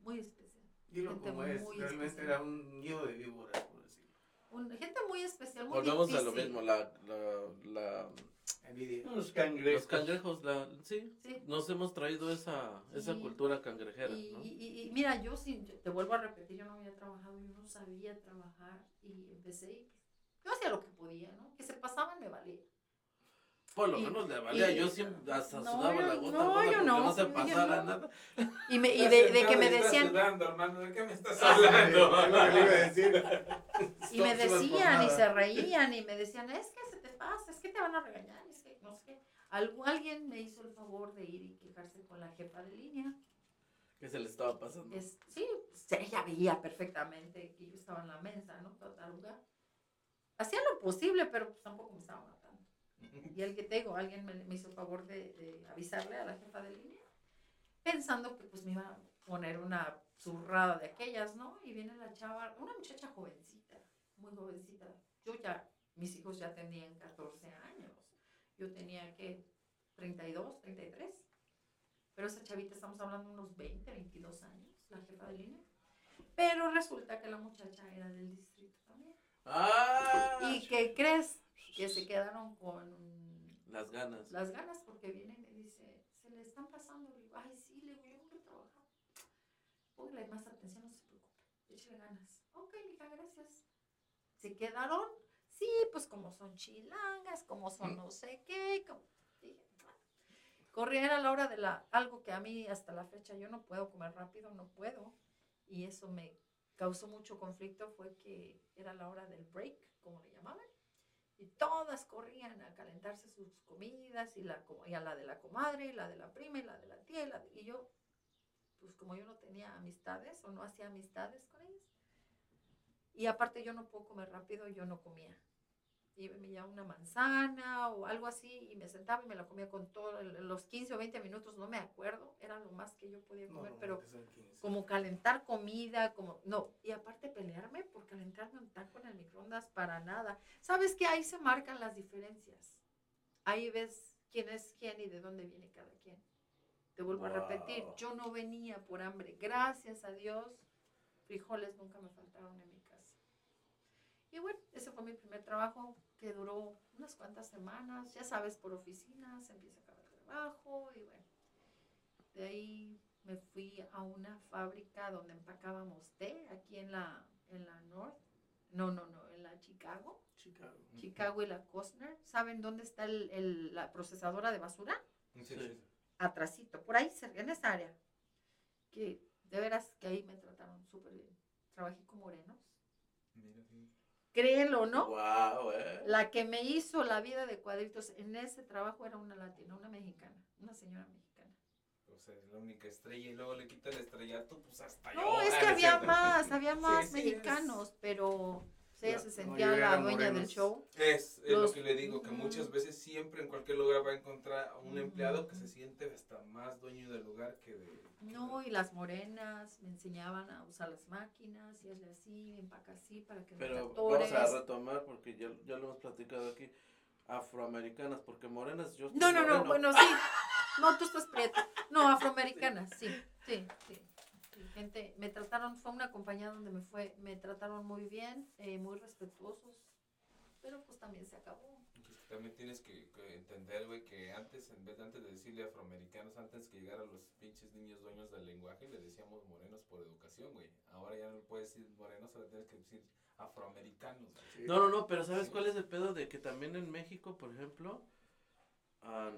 muy especial. Dilo Gente como es, muy realmente especial. era un nido de víboras, por decirlo. Un- gente muy especial, muy Volvemos a lo difícil. mismo, la, la, la- Envidia. Los cangrejos. los cangrejos, la, sí, Sí. nos hemos traído esa, esa Y- cultura cangrejera, Y, ¿no? y- y- y mira, yo sí, yo te vuelvo a repetir, yo no había trabajado, yo no sabía trabajar y empecé y yo hacía lo que podía, ¿no? Que se pasaban me valía. Por lo y- menos le valía, y- yo siempre hasta No, sudaba yo- la gota no, yo porque no, no se pasara no. nada. Y, me, y de, de que me decían, sudando, hermano, ¿de qué me estás hablando? y me decían y se reían y me decían, es que se te pasa, es que te van a regañar, es que no sé qué. Algu- alguien me hizo el favor de ir y quejarse con la jefa de línea. que se le estaba pasando. Es, sí, pues, ella veía perfectamente que yo estaba en la mesa, ¿no? Toda taruga. Hacía lo posible, pero pues tampoco me estaba matando. Y el que te digo, alguien me, hizo el favor de, avisarle a la jefa de línea, pensando que pues me iba a poner una zurrada de aquellas, ¿no? Y viene la chava, una muchacha jovencita, muy jovencita. Yo ya, mis hijos ya tenían 14 años. Yo tenía que 32, 33. Pero esa chavita, estamos hablando de unos 20, 22 años, la jefa de línea. Pero resulta que la muchacha era del distrito. ¡Ah! ¿Y qué crees? Que se quedaron con Las ganas. las ganas porque viene y me dice, se le están pasando. Le digo, ay, sí, le digo, yo nunca he trabajado. Póngale más atención, no se preocupe. Échale ganas. Ok, mija, gracias. Se quedaron, sí, pues como son chilangas, como son no sé qué. Como... Dije. Corría era la hora de la, algo que a mí hasta la fecha yo no puedo comer rápido, no puedo. Y eso me causó mucho conflicto, fue que era la hora del break, como le llamaban. Y todas corrían a calentarse sus comidas, y, la, y a la de la comadre, y la de la prima, y la de la tía, y, y yo, pues como yo no tenía amistades o no hacía amistades con ellas, y aparte yo no puedo comer rápido, yo no comía. Y me llevaba una manzana o algo así, y me sentaba y me la comía con todos los 15 o 20 minutos, no me acuerdo, era lo más que yo podía comer, no, pero que son 15. como calentar comida, como, no, y aparte pelearme por calentarme un taco en el microondas, para nada. ¿Sabes que Ahí se marcan las diferencias. Ahí ves quién es quién y de dónde viene cada quien. Te vuelvo a repetir, yo no venía por hambre, gracias a Dios, frijoles nunca me faltaron en mi. Y bueno, ese fue mi primer trabajo que duró unas cuantas semanas, ya sabes, por oficina, se empieza a acabar el trabajo y bueno. De ahí me fui a una fábrica donde empacábamos té, aquí en la, en la North, no, no, no, en la Chicago, Chicago. Chicago y la Costner. ¿Saben dónde está el- el- la procesadora de basura? Sí, sí, sí. Atrasito, por ahí, cerca, en esa área. Que de veras que ahí me trataron súper bien. Trabajé con morenos. Mira, sí. Créenlo o no, Wow, eh. la que me hizo la vida de cuadritos en ese trabajo era una latina, una mexicana, una señora mexicana. O sea, es la única estrella y luego le quita el estrellato, pues hasta No, yo. es Ah, que no había cierto. más, había más sí, mexicanos, pero ella Ya, se no, sentía la dueña del show. Es, es Los- lo que le digo, que muchas veces siempre en cualquier lugar va a encontrar a un empleado que se siente hasta más dueño del lugar que de... No, y las morenas me enseñaban a usar las máquinas y hazle así, empaca así para que Pero no te vamos a retomar porque ya, ya lo hemos platicado aquí. Afroamericanas, porque morenas yo. estoy No, no, no, bueno, sí. No, tú estás prieta. No, afroamericanas, sí, sí, sí. Sí, Gente, me trataron, fue una compañía donde me fue, me trataron muy bien, eh, muy respetuosos, pero pues también se acabó. También tienes que, que entender, güey, que antes, en vez de antes de decirle afroamericanos, antes que llegaran los pinches niños dueños del lenguaje, le decíamos morenos por educación, güey. Ahora ya no le puedes decir morenos, ahora tienes que decir afroamericanos. No, no, no, pero ¿sabes Sí. cuál es el pedo? De que también en México, por ejemplo, a,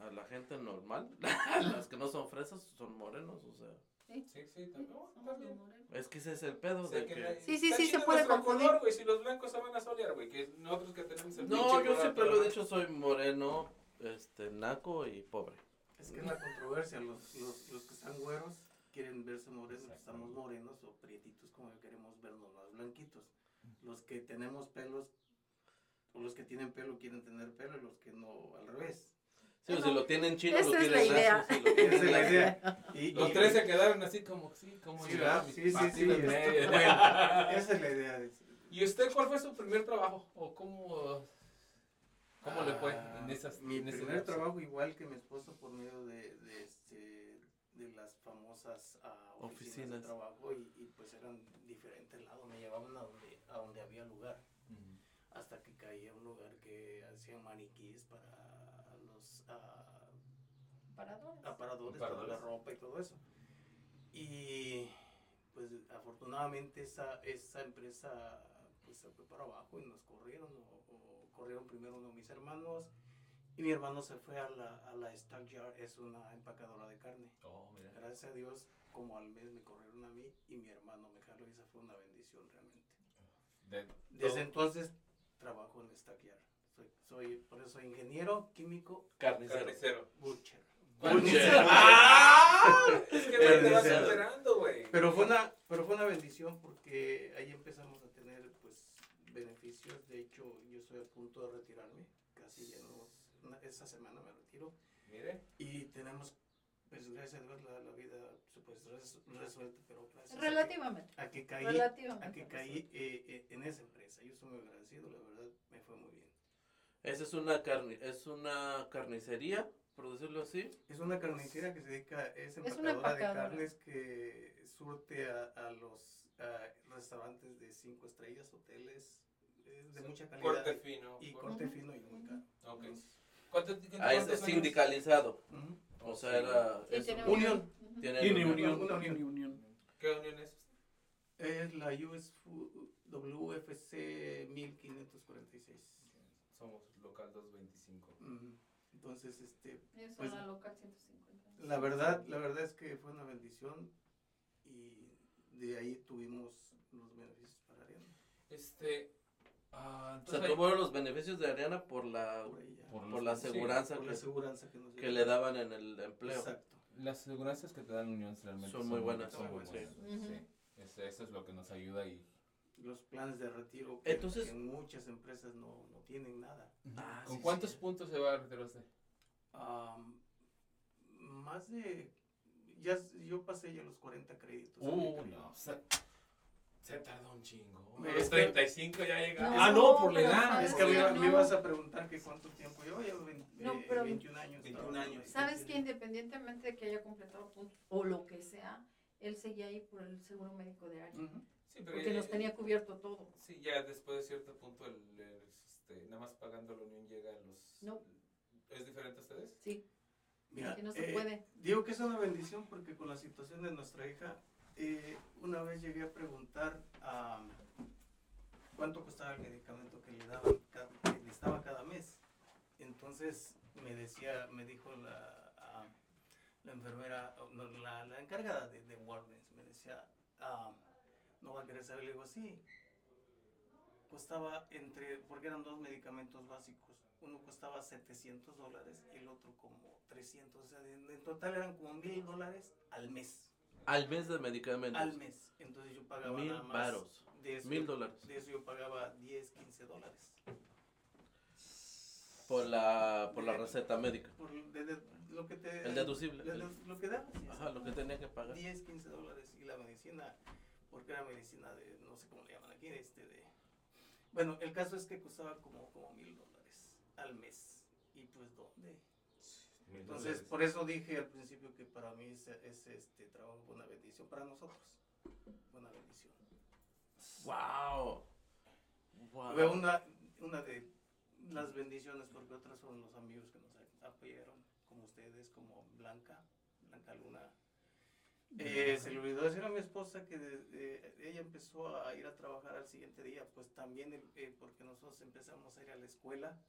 a la gente normal, las que no son fresas, son morenos, o sea. Sí, sí, Sí, también. no, somos también. los morenos. Es que ese es el pedo O sea, de que Sí, sí, sí, se puede confundir. color, güey, si los blancos se van a solear, güey, que nosotros que tenemos el No, yo siempre lo he dicho, soy moreno, este, naco y pobre. Es que es la controversia. Los, los, los que están güeros quieren verse morenos, estamos morenos o prietitos como queremos vernos más blanquitos. Los que tenemos pelos, o los que tienen pelo quieren tener pelo, y los que no, al revés. Sí, si lo tienen chino, Esa lo es la idea. si lo Esa es la idea. Y, Los y- tres se quedaron así como, sí, como Sí, ¿verdad? Sí, sí, sí, bueno, esa es la idea. de- ¿Y usted cuál fue su primer trabajo? ¿O cómo, cómo le fue Ah, en esas Mi en ese primer lapso? trabajo, igual que mi esposo, por medio de, de, este, de las famosas ah, oficinas, Oficinas. de trabajo, y, y, pues eran diferentes lados, me llevaban a donde, a donde había lugar, Ujú. hasta que caía un lugar que hacían maniquís para Paradores. aparadores, para la ropa y todo eso. Y pues afortunadamente esa, esa empresa pues se fue para abajo y nos corrieron, o, o corrieron primero uno de mis hermanos y mi hermano se fue a la, a la Stockyard, es una empacadora de carne. Oh, mira. Gracias a Dios, como al mes me corrieron a mí y mi hermano me jaló y esa fue una bendición realmente. De- Desde todo- entonces trabajo en Stockyard. Soy, soy, por eso soy ingeniero, químico, Carnicero. Carnicero. butcher. Butcher. ¡Ah! Es que güey, te vas Carnicero. superando, güey. Pero fue una, pero fue una bendición porque ahí empezamos a tener pues beneficios. De hecho, yo estoy a punto de retirarme. así ya no, una- esa semana me retiro. Mire. Y tenemos, pues gracias a Dios, la, la vida pues, res- resuelta, pero gracias a que- Relativamente. a que caí, Relativamente. a que caí eh, eh, en esa empresa. Yo soy muy agradecido, la verdad, me fue muy bien. Esa es una carne, es una carnicería, por decirlo así. Es una carnicera que se dedica, es Es empacadora, una de carnes que surte a, a los a restaurantes de cinco estrellas, hoteles, es de mucha calidad. Corte fino. y Cor- corte fino y muy caro. Ok. Entonces, ¿Cuánto, Ah, es sindicalizado. ujú. O sea, era Sí, es tiene unión. Tiene, Tiene unión. unión, Una unión. unión. ¿Qué unión es? Es la US Fu- WFC 1546. Somos local 225. Ujú. Entonces, este, Eso Pues, es la local 150. La verdad, la verdad es que fue una bendición y de ahí tuvimos los beneficios para Ariana. Este. ah, O entonces sea, hay- tuvo los beneficios de Ariana por la, Por ella. Por la sí, aseguranza Por la que, aseguranza que nos que le daban en el empleo. Exacto. Las aseguranzas que te dan Unión realmente Son muy buenas, Son muy sí. buenas. Sí. Eso, eso es lo que nos ayuda y Los planes de retiro que, Entonces- que muchas empresas no, no tienen nada. Ah, ¿Con sí, cuántos sí. puntos se va a retirar usted? Am, más de... Ya, yo pasé ya los 40 créditos. Uh, no, se, se tardó un chingo. A los 35 ya llega. No, ah, no, por la edad. sabes Es que me, no. me ibas a preguntar que cuánto tiempo. Yo ya vein- No, eh, pero- 21 años. 21 estaba años. ¿Sabes que independientemente de que haya completado puntos o lo que sea, él seguía ahí por el seguro médico de área? Ujú. Sí, pero Porque ya- nos tenía cubierto todo. Sí, ya después de cierto punto, el, el, este, nada más pagando la unión llega a los. No. ¿Es diferente a ustedes? Sí, Mira, que no se eh, puede. Digo que es una bendición porque con la situación de nuestra hija, eh, una vez llegué a preguntar a cuánto costaba el medicamento que le daban, cada, que le estaba cada mes. Entonces me decía, me dijo la, la enfermera, no, la, la encargada de, de Wardens, me decía, ah, no va a querer saber, le digo, sí. Costaba entre, porque eran dos medicamentos básicos, uno costaba 700 dólares y el otro como 300, o sea, en, total eran como mil dólares al mes, Al mes de medicamentos. al mes. Entonces yo pagaba Mil nada más varos. de eso, Mil dólares. de eso yo pagaba 10, 15 dólares. Por la, por la De- receta médica. Por de- de- lo que te, El deducible. de- el- de- lo que dabas. ajá, lo que tenía que pagar. 10, 15 dólares y la medicina, porque era medicina de, no sé cómo le llaman aquí, este de... Bueno, el caso es que costaba como, como mil dólares al mes. Y pues, ¿dónde? Entonces, por eso dije al principio que para mí es, es este trabajo una bendición, para nosotros, una bendición. Wow. Wow. Una, una de las bendiciones, porque otras son los amigos que nos apoyaron, como ustedes, como Blanca, Blanca Luna. Eh, se le olvidó decir a mi esposa que de- de- ella empezó a ir a trabajar al siguiente día, pues también eh, porque nosotros empezamos a ir a la escuela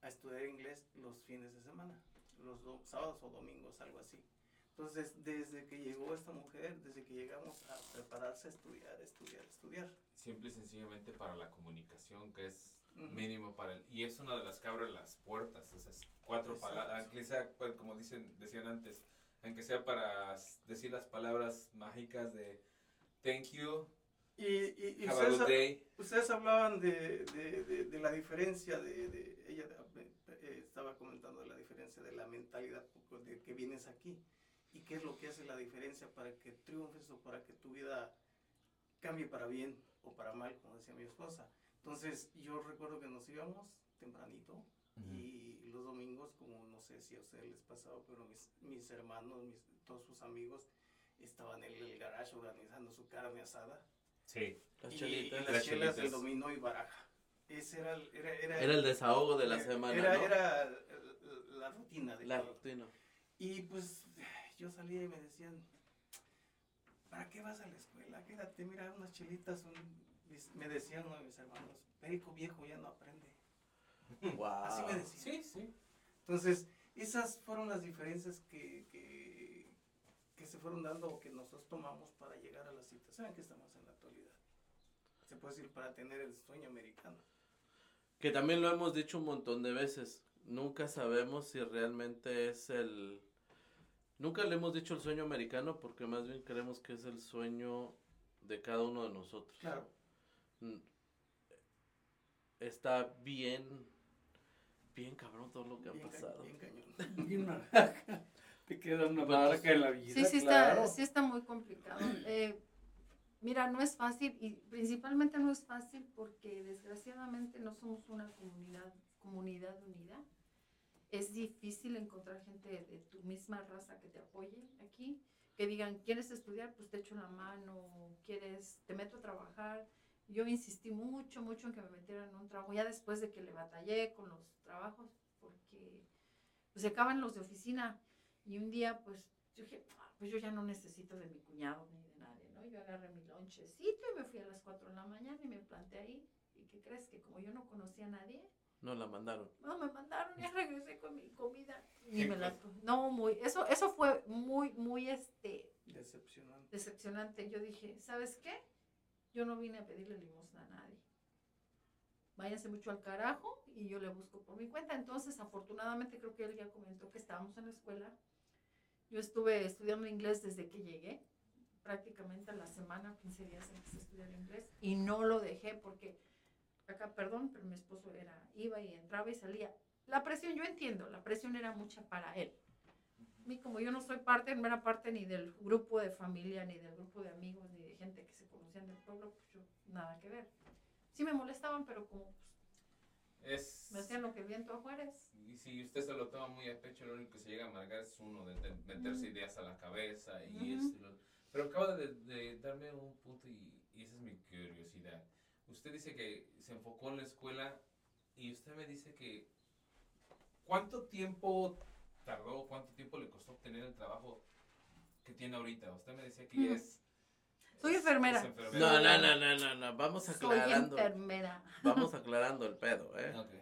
a estudiar inglés los fines de semana, los do- sábados o domingos, algo así. Entonces, desde que llegó esta mujer, desde que llegamos a prepararse a estudiar, estudiar, estudiar. Simple y sencillamente para la comunicación, que es mínimo para el... Y es una de las que abre las puertas, esas cuatro palabras, pues, como dicen, decían antes, aunque sea para decir las palabras mágicas de thank you, Y, y, y have a ustedes, good day. ustedes hablaban de, de, de, de la diferencia de, ella eh, estaba comentando la diferencia de la mentalidad de que vienes aquí y qué es lo que hace la diferencia para que triunfes o para que tu vida cambie para bien o para mal, como decía mi esposa. Entonces yo recuerdo que nos íbamos tempranito y los domingos, como no sé si a ustedes les pasaba, pero mis, mis hermanos, mis, todos sus amigos estaban en el garage organizando su carne asada Sí. Las y, y chelitas. las Las chelas del dominó y baraja. Ese era el, era, era, Era el desahogo de la era- semana, Era, ¿no? era la rutina de La todo. rutina. Y pues yo salía y me decían, ¿para qué vas a la escuela? Quédate, mira, unas chelitas son... mis- Me decían uno de mis hermanos, perico viejo ya no aprende. Wow. Así me. Sí, sí. Entonces, esas fueron las diferencias que, que, que se fueron dando o que nosotros tomamos para llegar a la situación en que estamos en la actualidad. Se puede decir para tener el sueño americano. Que también lo hemos dicho un montón de veces. Nunca sabemos si realmente es el... Nunca le hemos dicho el sueño americano porque más bien creemos que es el sueño de cada uno de nosotros. Claro. Mm, Está bien bien cabrón todo lo que ha Bien, ca- pasado. bien cañón. Una te queda una marca en la vida. Sí, sí claro. está, sí está muy complicado. Eh, mira, no es fácil y principalmente no es fácil porque desgraciadamente no somos una comunidad, comunidad unida. Es difícil encontrar gente de tu misma raza que te apoye aquí, que digan, ¿quieres estudiar? Pues te echo la mano, ¿quieres? Te meto a trabajar. Yo insistí mucho, mucho en que me metieran en un trabajo, ya después de que le batallé con los trabajos, porque pues, se acaban los de oficina. Y un día, pues, yo dije, "Ah, pues yo ya no necesito de mi cuñado ni de nadie, ¿no? Yo agarré mi lonchecito y me fui a las 4 de la mañana y me planté ahí. ¿Y qué crees? Que como yo no conocía a nadie, No la mandaron. no, me mandaron y regresé con mi comida. Y me la... No, muy... Eso, eso fue muy, muy, este, Decepcionante. decepcionante. Yo dije, ¿sabes qué? Yo no vine a pedirle limosna a nadie. Váyanse mucho al carajo y yo le busco por mi cuenta. Entonces, afortunadamente, creo que él ya comentó que estábamos en la escuela. Yo estuve estudiando inglés desde que llegué. Prácticamente a la semana, 15 días empecé a estudiar inglés. Y no lo dejé porque, acá, perdón, pero mi esposo era, iba y entraba y salía. La presión, yo entiendo, la presión era mucha para él. Mí, como yo no soy parte, no era parte ni del grupo de familia, ni del grupo de amigos, gente que se conocían del pueblo, pues yo nada que ver. Sí me molestaban, pero como pues, Es... me hacían lo que viento afuera. es- Y si usted se lo toma muy a pecho, lo único que se llega a amargar es uno, de, de meterse Ujú. ideas a la cabeza y Ujú. esto y lo- Pero acaba de, de darme un punto y, y esa es mi curiosidad. Usted dice que se enfocó en la escuela y usted me dice que... ¿Cuánto tiempo tardó, cuánto tiempo le costó obtener el trabajo que tiene ahorita? Usted me decía que Mm. es... Soy enfermera. No, no, no, no, no, no. Vamos Soy aclarando. enfermera. Vamos aclarando el pedo, ¿eh? Ok.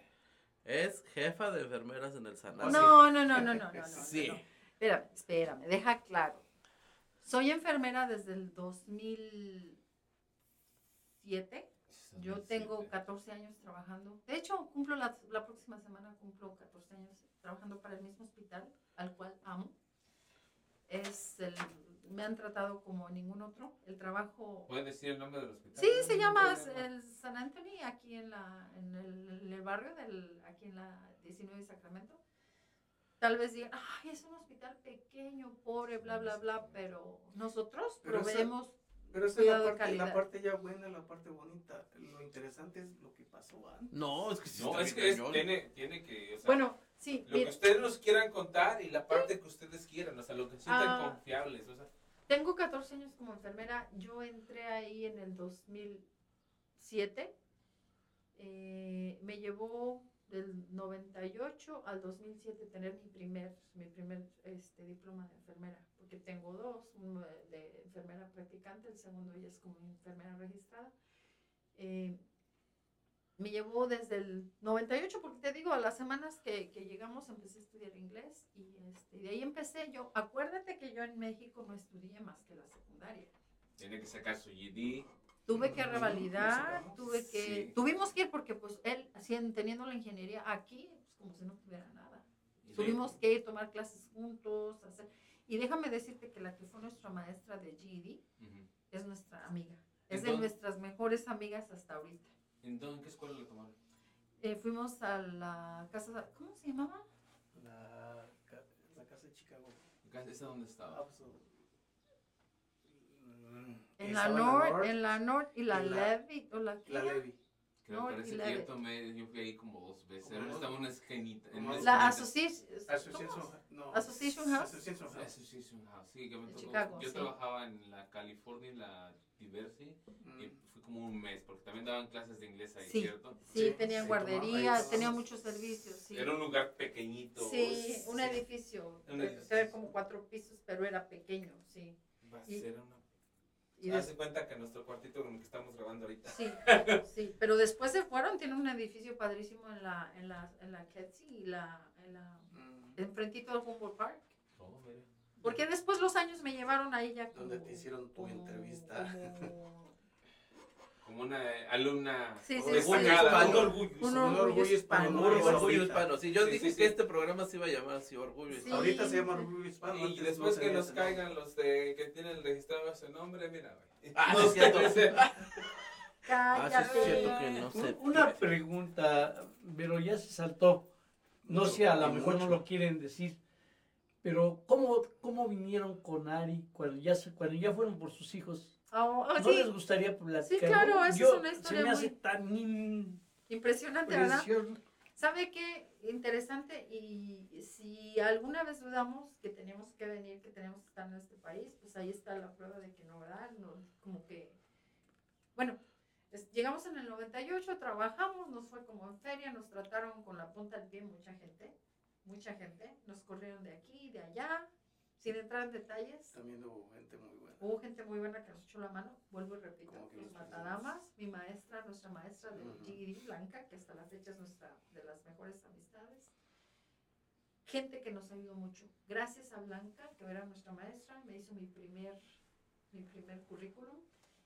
Es jefa de enfermeras en el Sanás. No, no, no, no, no, no, no. Sí. no. Espérame, espérame, deja claro. Soy enfermera desde el 2007. Yo tengo 2007. 14 años trabajando. De hecho, cumplo la, la próxima semana, cumplo 14 años trabajando para el mismo hospital, al cual amo. Es el, me han tratado como ningún otro. El trabajo... ¿Puede decir el nombre del hospital? Sí, se llama el San Anthony, aquí en, la, en, el, en el barrio, del, aquí en la 19 de Sacramento. Tal vez digan, ay, es un hospital pequeño, pobre, bla, bla, bla, pero nosotros Pero esa- proveemos Pero esa es la parte, la parte ya buena, la parte bonita. Lo interesante es lo que pasó antes. No, es que sí No, es que es- tiene, tiene que... o sea, Bueno, sí, Lo que ustedes nos quieran contar y la parte que ustedes quieran, o sea, lo que sientan Ah. confiables, o sea, tengo 14 años como enfermera. Yo entré ahí en el 2007. Eh, me llevó del 98 al 2007 tener mi primer, mi primer este, diploma de enfermera, porque tengo dos, uno de, enfermera practicante, el segundo ya es como enfermera registrada. Eh, me llevó desde el 98, porque te digo, a las semanas que, que llegamos empecé a estudiar inglés y este, de ahí empecé yo. Acuérdate que yo en México no estudié más que la secundaria. tiene que sacar su GD. Tuve que revalidar, tuve que, Sí. tuvimos que ir porque pues él, haciendo, teniendo la ingeniería aquí, pues como si no tuviera nada. Tuvimos que ir, tomar clases juntos, hacer, y déjame decirte que la que fue nuestra maestra de GED Ujú. es nuestra amiga. Es de nuestras mejores amigas hasta ahorita. Entonces, ¿en qué escuela lo tomaron? Eh, fuimos a la casa, ¿cómo se llamaba? La, la casa de Chicago. ¿Esa dónde estaba? Ah, pues, mm, En la North, en la North y la y la- Levy, o la, ¿qué La? Levy. Que me no, parece y que yo tomé, yo fui ahí como dos veces. Ahora estaba en una esquinita. En una. La esquinita. Association, no, Association House. Association House. Association House, sí, que me tocó. Chicago, yo sí. trabajaba en la California, en la Diversi, y Mm. fui como un mes, porque también daban clases de inglés ahí, Sí. ¿cierto? Sí, Sí, tenía sí, guardería, tomaba- tenía muchos servicios, sí. Era un lugar pequeñito. Sí, un sí. edificio, Un edificio. era como cuatro pisos, pero era pequeño, sí. Va a Y- ser una... Y de cuenta que nuestro cuartito con el que estamos grabando ahorita. sí, sí, pero después se fueron, tiene un edificio padrísimo en la, en la, en la Ketsi y la, en la, Mm. enfrentito del Humboldt Park. Porque después los años me llevaron ahí ya como... Donde te hicieron tu entrevista. como- Como una alumna Sí, sí, sí. un orgullo. Un Un orgullo hispano. Orgullo, orgullo. Sí, yo Sí, dije sí, que sí. este programa se iba a llamar así, Orgullo Sí. Hispano. Ahorita se llama orgullo hispano. Y después no que nos caigan los de, que tienen registrado ese nombre, mira, güey. Ah, No sí es cierto. sé. Ah, sí es cierto Cállate. que no sé. Una pregunta, pero ya se saltó. no sé, a lo mejor no lo quieren decir, pero ¿cómo, cómo vinieron con Ari cuando ya, cuando ya fueron por sus hijos? Oh, oh, ¿No sí, les gustaría platicar? claro, esa es una Se historia me hace muy- tan impresionante. impresionante, ¿verdad? ¿Sabe qué? Interesante. Y si alguna vez dudamos que tenemos que venir, que tenemos que estar en este país, pues ahí está la prueba de que no, ¿verdad? No, como que. Bueno, llegamos en el 98, trabajamos, nos fue como en feria, nos trataron con la punta del pie mucha gente. Mucha gente. Nos corrieron de aquí, de allá, sin entrar en detalles. También hubo gente muy buena. Hubo gente muy buena que nos echó la mano, vuelvo y repito, los matadamas, mi maestra, nuestra maestra de. GED, Blanca, que hasta la fecha es nuestra de las mejores amistades. Gente que nos ayudó mucho. Gracias a Blanca, que era nuestra maestra, me hizo mi primer, mi primer currículum.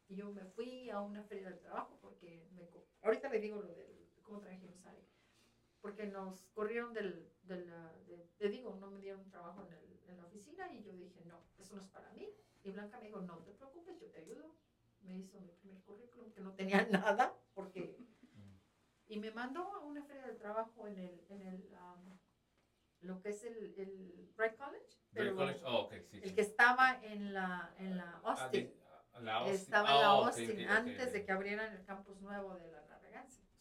Y yo me fui a una feria del trabajo porque me, ahorita le digo lo del cómo trajimos a Ari. Porque nos corrieron del, de la, de- te digo, no me dieron trabajo en, el- en la oficina y yo dije, no, eso no es para mí. Y Blanca me dijo, no te preocupes, yo te ayudo. Me hizo mi primer currículum, que no tenía nada, porque... Y me mandó a una feria de trabajo en el, en el um, lo que es el, el Bright College, pero College, oh, ok, sí. el sí. que estaba en la, en la Ah, Austin. ah, la Austin. Estaba en la Ah, ok, Austin, ok, ok, antes de que abrieran el campus nuevo de la.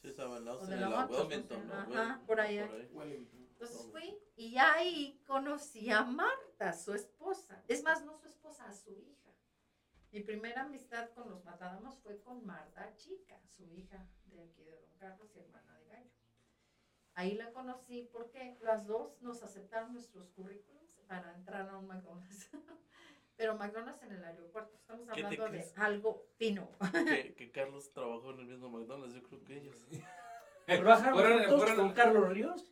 Sí, estaba en la O Austin, de la no Wilmington, sé, ¿no? ajá, Wilmington, por ahí. Entonces fui y ahí conocí a Marta, su esposa. Es más, no su esposa, a su hija. Mi primera amistad con los Matadamos fue con Marta Chica, su hija de aquí de Don Carlos y hermana de Gallo. Ahí la conocí porque las dos nos aceptaron nuestros currículums para entrar a un McDonald's. Pero McDonald's en el aeropuerto. Estamos ¿Qué te hablando de algo fino. que, que Carlos trabajó en el mismo McDonald's, yo creo que ellos. ¿Trabajaron Fueron- juntos fueron- con Carlos Ríos?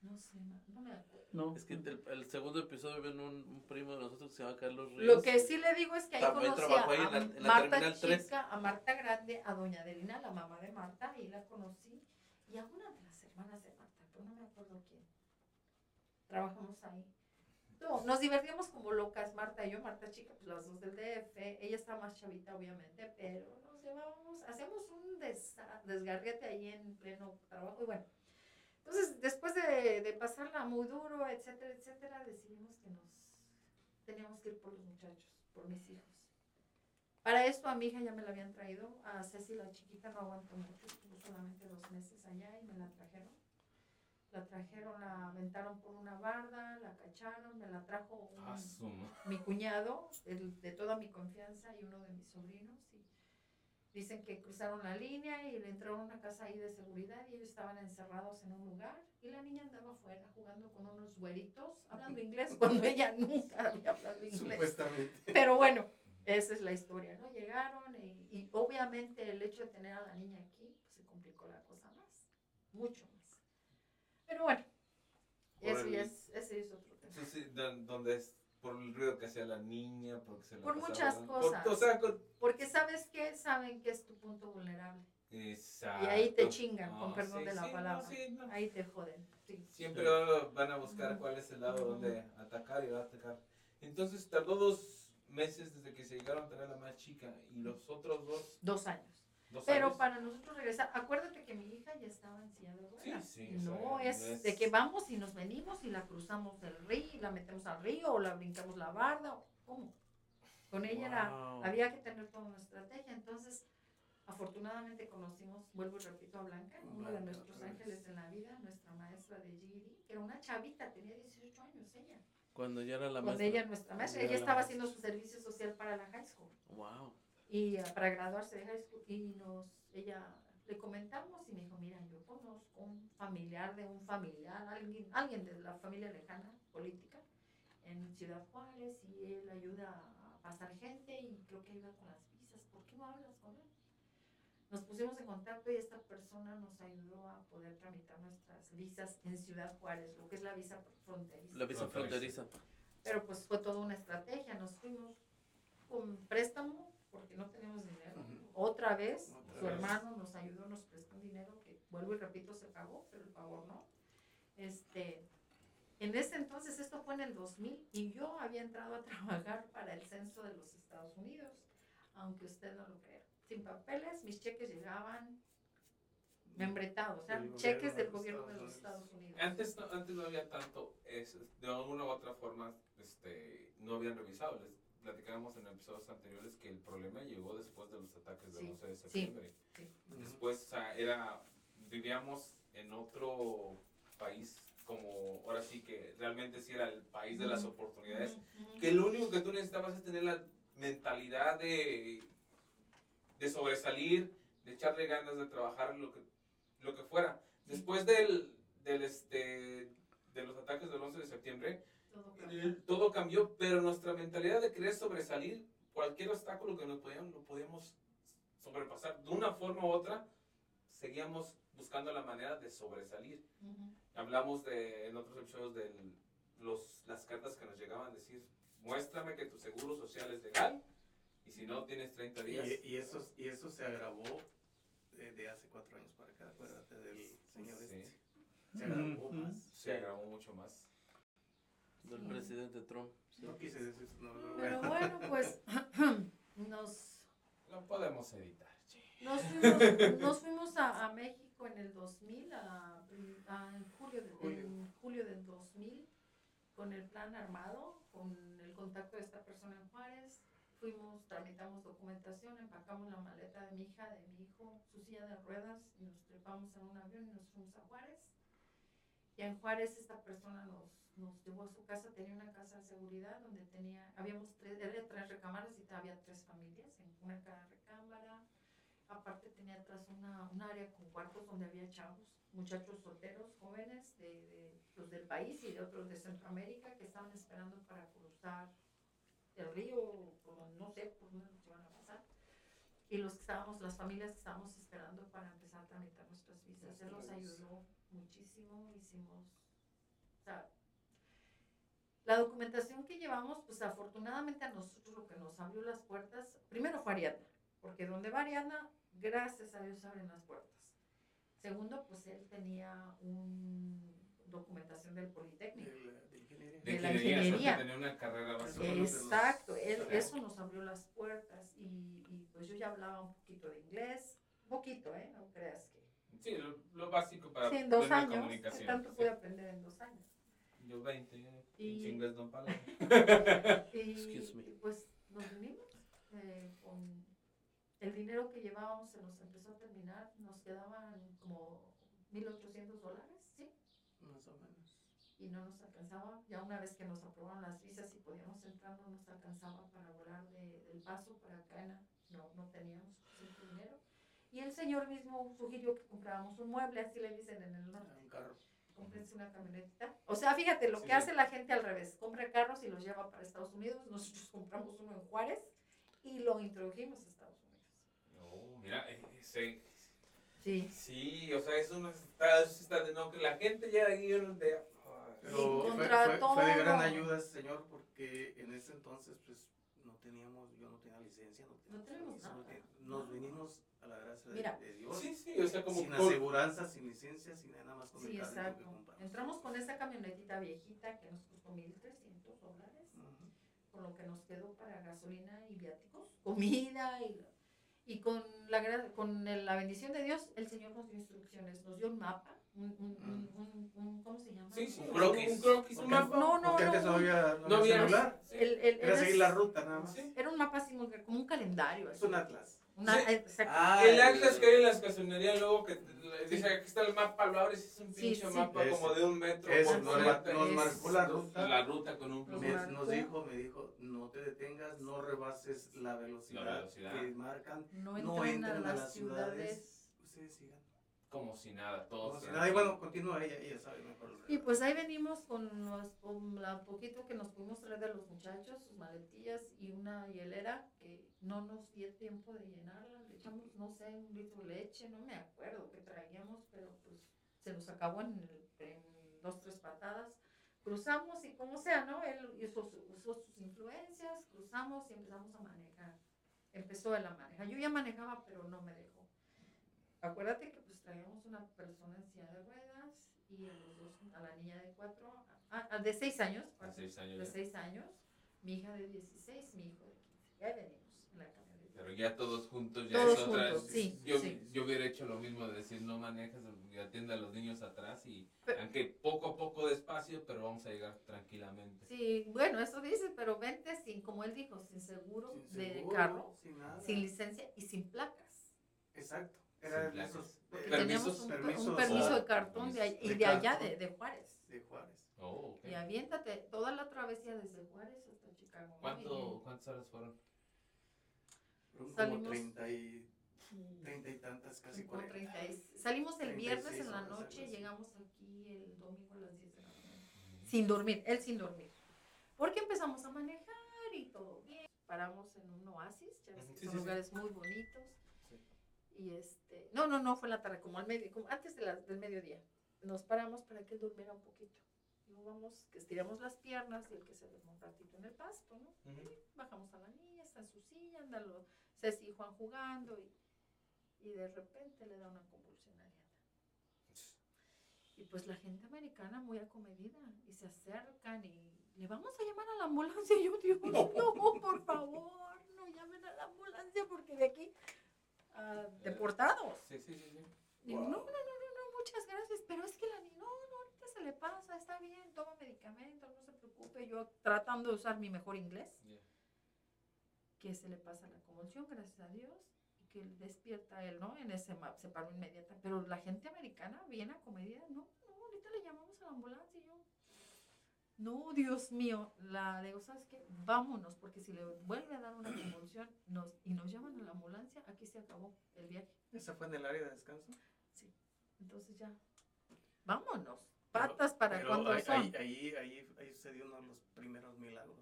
No sé, no, no me acuerdo. No. Es que el, el segundo episodio ven un, un primo de nosotros que se llama Carlos Ríos. Lo que sí le digo es que ahí También conocí a, ahí en la- a en la Marta. Chica, a Marta Grande, a Doña Adelina, la mamá de Marta, ahí la conocí, y a una de las hermanas de Marta, pero no me acuerdo quién. Trabajamos ahí. No, nos divertíamos como locas, Marta y yo, Marta Chica, pues las dos del DF, ella está más chavita obviamente, pero nos llevábamos, hacíamos un desgarriate ahí en pleno trabajo, y bueno. Entonces, después de, de pasarla muy duro, etcétera, etcétera, decidimos que nos teníamos que ir por los muchachos, por mis hijos. Para esto a mi hija ya me la habían traído, a Ceci la chiquita no aguantó mucho, solamente dos meses allá y me la trajeron. La trajeron, la aventaron por una barda, la cacharon, me la trajo un- Ah, mi cuñado, el de toda mi confianza y uno de mis sobrinos. Y dicen que cruzaron la línea y le entraron a una casa ahí de seguridad y ellos estaban encerrados en un lugar y la niña andaba afuera jugando con unos güeritos, hablando inglés, cuando ella nunca había hablado inglés. Supuestamente. Pero bueno, esa es la historia, ¿no? Llegaron y, y obviamente el hecho de tener a la niña aquí, pues se complicó la cosa más, mucho más. Pero bueno, eso ya es, ese es otro tema. Sí, sí, don- donde es por el ruido que hacía la niña, porque se la Por pasaba muchas cosas. o sea, con- Porque sabes que saben que es tu punto vulnerable. Exacto. Y ahí te chingan, con perdón sí, de la sí, no, palabra. sí, no. Ahí te joden. Siempre van- a buscar cuál es el lado donde atacar y va a atacar. Entonces tardó dos meses desde que se llegaron a traer a la más chica y los otros dos, Dos años. Dos Pero años. para nosotros regresar, acuérdate que mi hija ya estaba en silla de Sí, ruedas. sí, no o sea, es, no es- de que vamos y nos venimos y la cruzamos del río y la metemos al río o la brincamos la barda. o ¿Cómo? Con ella era, Wow. había que tener toda una estrategia. Entonces, afortunadamente conocimos, vuelvo y repito, a Blanca, uno de nuestros ángeles en la vida, nuestra maestra de GED, que era una chavita, tenía 18 años ella. Cuando ya era la Cuando maestra. ella, nuestra maestra, Cuando ella era la estaba maestra. haciendo su servicio social para la high school Wow. Y eh, para graduarse de high school y nos ella le comentamos y me dijo mira yo conozco un familiar de un familiar alguien alguien de la familia lejana política en Ciudad Juárez y él ayuda a pasar gente y creo que ayuda con las visas ¿por qué no hablas con él? Nos pusimos en contacto y esta persona nos ayudó a poder tramitar nuestras visas en Ciudad Juárez, lo que es la visa fronteriza. La visa Fronteriza. fronteriza. Pero pues fue toda una estrategia. Nos fuimos con préstamo porque no teníamos dinero. Otra vez, Otra su vez. hermano nos ayudó, nos prestó un dinero que, vuelvo y repito, se pagó, pero el favor no. Este, en ese entonces, esto fue en el 2000, y yo había entrado a trabajar para el censo de los Estados Unidos, aunque usted no lo crea. Sin papeles, mis cheques llegaban membretado, o sea, cheques del gobierno de los Estados Unidos. Antes no, antes no había tanto, es, de alguna u otra forma, este, no habían revisado. Les platicábamos en episodios anteriores que el problema llegó después de los ataques del Sí, 11 de sí. septiembre. Ujú. Después, o sea, era, vivíamos en otro país como, ahora sí que realmente sí era el país de las oportunidades. Que lo único que tú necesitabas es tener la mentalidad de, de sobresalir, de echarle ganas de trabajar lo que, lo que fuera. Después del, del este, de los ataques del 11 de septiembre, Todo cambió. el- todo cambió, pero nuestra mentalidad de querer sobresalir, cualquier obstáculo que nos podíamos, lo podíamos sobrepasar de una forma u otra, seguíamos buscando la manera de sobresalir. Ujú. Hablamos de, en otros episodios de los, las cartas que nos llegaban a decir, muéstrame que tu seguro social es legal y si no tienes 30 días. Y, y eso, y eso se agravó de, de hace cuatro años para acá, acuérdate del señor Sí. este. Se agravó más. Se agravó mucho más. Del Sí. presidente Trump. No quise decir su nombre. Pero bueno, pues nos, Lo podemos editar. nos fuimos, nos fuimos a, a México en el 2000, a, a- en, julio de- Julio. en julio del 2000, con el plan armado, con el contacto de esta persona en Juárez. Fuimos, tramitamos documentación, empacamos la maleta de mi hija, de mi hijo, su silla de ruedas, y nos trepamos en un avión y nos fuimos a Juárez. Y en Juárez esta persona nos, nos llevó a su casa, tenía una casa de seguridad donde tenía, habíamos tres, era tres recámaras y había tres familias, en una cada recámara. Aparte tenía atrás una, un área con cuartos donde había chavos, muchachos solteros, jóvenes de, de, pues, del país y de otros de Centroamérica que estaban esperando para cruzar el río, por no sé por dónde nos iban a pasar. Y los que estábamos, las familias que estábamos esperando para empezar a tramitar nuestras visas. Él nos ayudó muchísimo, hicimos, o sea, la documentación que llevamos, pues afortunadamente a nosotros lo que nos abrió las puertas, primero fue Ariadna, porque donde va Ariadna, gracias a Dios abren las puertas. Segundo, pues él tenía un documentación del Politécnico. De la- de ingeniería. De la ingeniería, tenía una carrera nos- Exacto, él- eso nos abrió las puertas y, y, pues yo ya hablaba un poquito de inglés, un poquito, ¿eh? No creas que... Sí, lo, lo básico para Sí, en dos años, ¿qué comunicación. tanto sí. pude aprender en dos años? Yo 20, Y- pinche inglés don palo. Y, Excuse me. pues nos vinimos eh, con el dinero que llevábamos, se nos empezó a terminar, nos quedaban como 1.800 dólares, ¿sí? Más o menos. y no nos alcanzaba. Ya una vez que nos aprobaron las visas y podíamos entrar, no nos alcanzaba para volar de, del paso para Cana. No, no teníamos suficiente dinero. Y el señor mismo sugirió que compráramos un mueble, así le dicen en el norte. Un carro. Cómprense una camionetita. O sea, fíjate, lo Sí, que sí. hace la gente al revés. Compra carros y los lleva para Estados Unidos. Nosotros compramos uno en Juárez y lo introdujimos a Estados Unidos. No, mira, eh, sí, Sí. sí, o sea, eso no está, eso está de no, que la gente ya de... ay, Pero Sí, fue, fue- fue de gran ayuda, señor, porque en ese entonces, pues, no teníamos, yo no tenía licencia, no, No teníamos tenemos permiso, nada. no te- Nos vinimos a la gracia de, Mira. de Dios. Sí, sí, o sea, como... sin con- aseguranza, sin licencia, sin nada más con Sí, el carrito que exacto. compramos. Entramos con esa camionetita viejita que nos costó 1.300 dólares. Con lo que nos quedó para gasolina y viáticos, comida y, y con, la, con el- la bendición de Dios, el Señor nos dio instrucciones, nos dio un mapa, un, un, un, un- ¿cómo se llama? Sí, sí, Un croquis. Un croquis, un Porque- mapa. No, no, Porque antes no no, había, no No había había celular, sí. el, el- era era- seguir la ruta nada más. Sí. era un mapa así, como un calendario. Es un atlas. Una- Sí. exacto. Ah, el Atlas que hay en las gasolinerías luego que dice aquí está el mapa, lo abres y es un pinche sí. mapa Ese. como de un metro Ese por nos, nos es- marcó la ruta. La ruta con un Me- nos dijo, me dijo, no te detengas, no rebases la velocidad, La velocidad. que marcan, No no entren a las ciudades. ciudades. Ustedes sigan. Como si nada, todo. Como si nada, y bueno, continúa ella, ella sabe mejor. Y pues ahí venimos con los con la poquito que nos pudimos traer de los muchachos, sus maletillas y una hielera que no nos dio tiempo de llenarla. Le echamos, no sé, un litro de leche, no me acuerdo qué traíamos, pero pues se nos acabó en, el- en dos, tres patadas. Cruzamos y como sea, ¿no? Él usó, usó sus influencias, cruzamos y empezamos a manejar. Empezó él a manejar. Yo ya manejaba, pero no me dejó. Acuérdate que pues traíamos una persona en silla de ruedas y a los dos, a la niña de cuatro, a- a- de seis años, A seis años de ya. seis años, mi hija de 16, mi hijo de 15. Ya venimos en la camioneta. Pero ya todos juntos, ya Todos es otra. juntos, sí, yo, sí. yo hubiera hecho lo mismo de decir no manejas y atiende a los niños atrás y Pero- aunque poco a poco despacio, pero vamos a llegar tranquilamente. Sí, bueno, eso dice, pero vente sin, como él dijo, sin seguro Sin de seguro, carro, sin nada. sin licencia y sin placas. Exacto. Era esos. Porque eh, teníamos un, permisos un permiso de oh, cartón de, ahí- y de allá, de, de Juárez. de Juárez. Oh, ok. Y aviéntate toda la travesía desde Juárez hasta Chicago. ¿Cuánto, ¿Cuántas horas fueron? Fueron como Salimos- 30 y, Y- 30 y tantas, casi como 40. 30 y- Salimos el viernes 36 en la noche, llegamos aquí el domingo a las 10 de la mañana. Sin dormir, él sin dormir. Porque empezamos a manejar y todo bien. Paramos en un oasis, ya ves que sí, son sí, sí. lugares muy bonitos. Y este, no, no, no, fue en la tarde, como al medio, como antes de la- del mediodía. Nos paramos para que él durmiera un poquito. Luego vamos, que estiramos las piernas y el que se duerma un ratito en el pasto, ¿no? Ujú. Bajamos a la niña, está en su silla, andan los Ceci y Juan jugando y, y de repente le da una convulsión a Ariana. Y pues la gente americana muy acomedida y se acercan y le vamos a llamar a la ambulancia. Y yo, Dios, no, por favor, no llamen a la ambulancia porque de aquí ah, deportados. Sí, sí, sí. sí. Digo, Wow. no, no, no, no, no, muchas gracias, pero es que la niña, no, no, ahorita se le pasa, está bien, toma medicamentos, no se preocupe. Yo tratando de usar mi mejor inglés que se le pasa la convulsión, gracias a Dios, y que despierta él, ¿no? En ese ma- se paró inmediata. Pero la gente americana, bien acomedida, no, no, ahorita le llamamos a la ambulancia y yo. No, Dios mío, la digo, ¿sabes qué? Vámonos, porque si le vuelve a dar una convulsión nos, y nos llaman a la ambulancia, aquí se acabó el viaje. ¿Esa fue en el área de descanso? Entonces ya, vámonos. Patas para Pero cuando ahí, son. ahí, ahí, ahí, sucedió uno de los primeros milagros.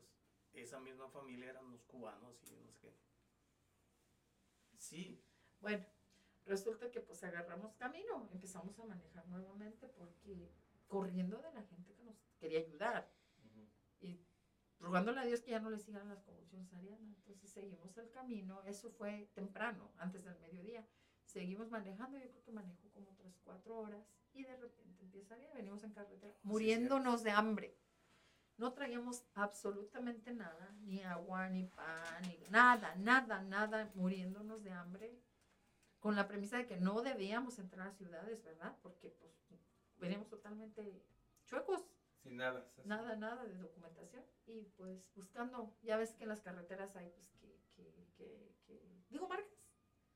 Esa misma familia eran los cubanos y no sé qué. Sí, Bueno, resulta que pues agarramos camino, empezamos a manejar nuevamente porque corriendo de la gente quería ayudar y rogándole a Dios que ya no le sigan las convulsiones a Ariana. Entonces seguimos el camino, eso fue temprano, antes del mediodía. Seguimos manejando, yo creo que manejó como otras cuatro horas y de repente empieza Ariana, venimos en carretera, muriéndonos de hambre. No traíamos absolutamente nada, ni agua, ni pan, ni nada, nada, nada, muriéndonos de hambre, con la premisa de que no debíamos entrar a ciudades, ¿verdad? Porque pues veníamos totalmente chuecos, Sin nada. nada, nada de documentación. Y pues buscando, ya ves que en las carreteras hay pues que, que, que, que- digo marcas.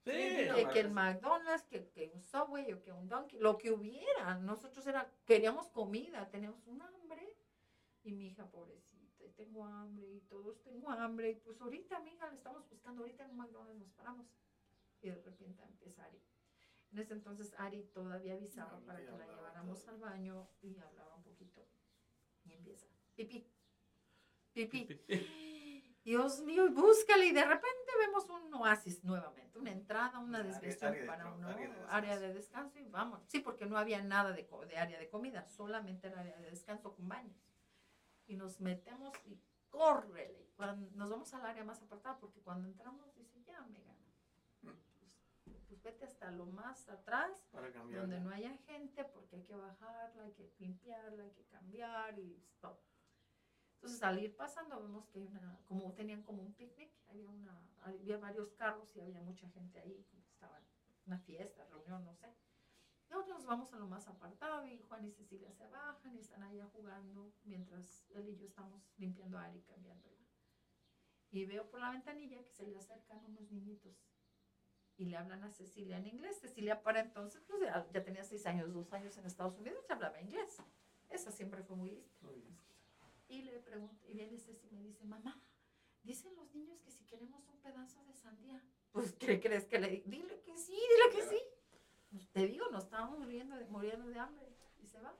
Sí. que, que el McDonald's, que, que un Subway o que un Donkey, lo que hubiera. Nosotros era, queríamos comida, teníamos un hambre. Y mi hija, pobrecita, y tengo hambre, y todos tengo hambre. Y pues ahorita, mi hija, la estamos buscando, ahorita en un McDonald's nos paramos. Y de repente empieza Ari. En ese entonces Ari todavía avisaba No, para que la lleváramos todo. al baño y hablaba un poquito. Empieza, pipí, pipí. Dios mío, y búscale y de repente vemos un oasis nuevamente, una entrada, una Área- desviación área de para tra- un área de área descanso. de descanso y vamos. Sí, porque no había nada de, de área de comida, solamente era área de descanso con baños. Y nos metemos y córrele. Cuando nos vamos al área más apartada porque cuando entramos dice, ya me gana. Pues, vete hasta lo más atrás para donde no haya gente porque hay que bajarla, hay que limpiarla, hay que cambiar y stop. Entonces al ir pasando vemos que hay una, como tenían como un picnic, había, una, había varios carros y había mucha gente ahí, como estaban una fiesta, reunión, no sé. Nosotros nos vamos a lo más apartado y Juan y Cecilia se bajan y están allá jugando mientras él y yo estamos limpiando a Ari y cambiándola. Y veo por la ventanilla que se le acercan unos niñitos y le hablan a Cecilia en inglés. Cecilia para entonces pues, ya, ya tenía seis años, dos años en Estados Unidos y hablaba inglés. Esa siempre fue muy lista. Muy. Y le pregunto, y viene Ceci y me dice, mamá, dicen los niños que si queremos un pedazo de sandía. Pues, ¿qué crees que le di? Dile que sí, dile que sí. Pues, te digo, nos estábamos muriendo de, muriendo de hambre. Y se va.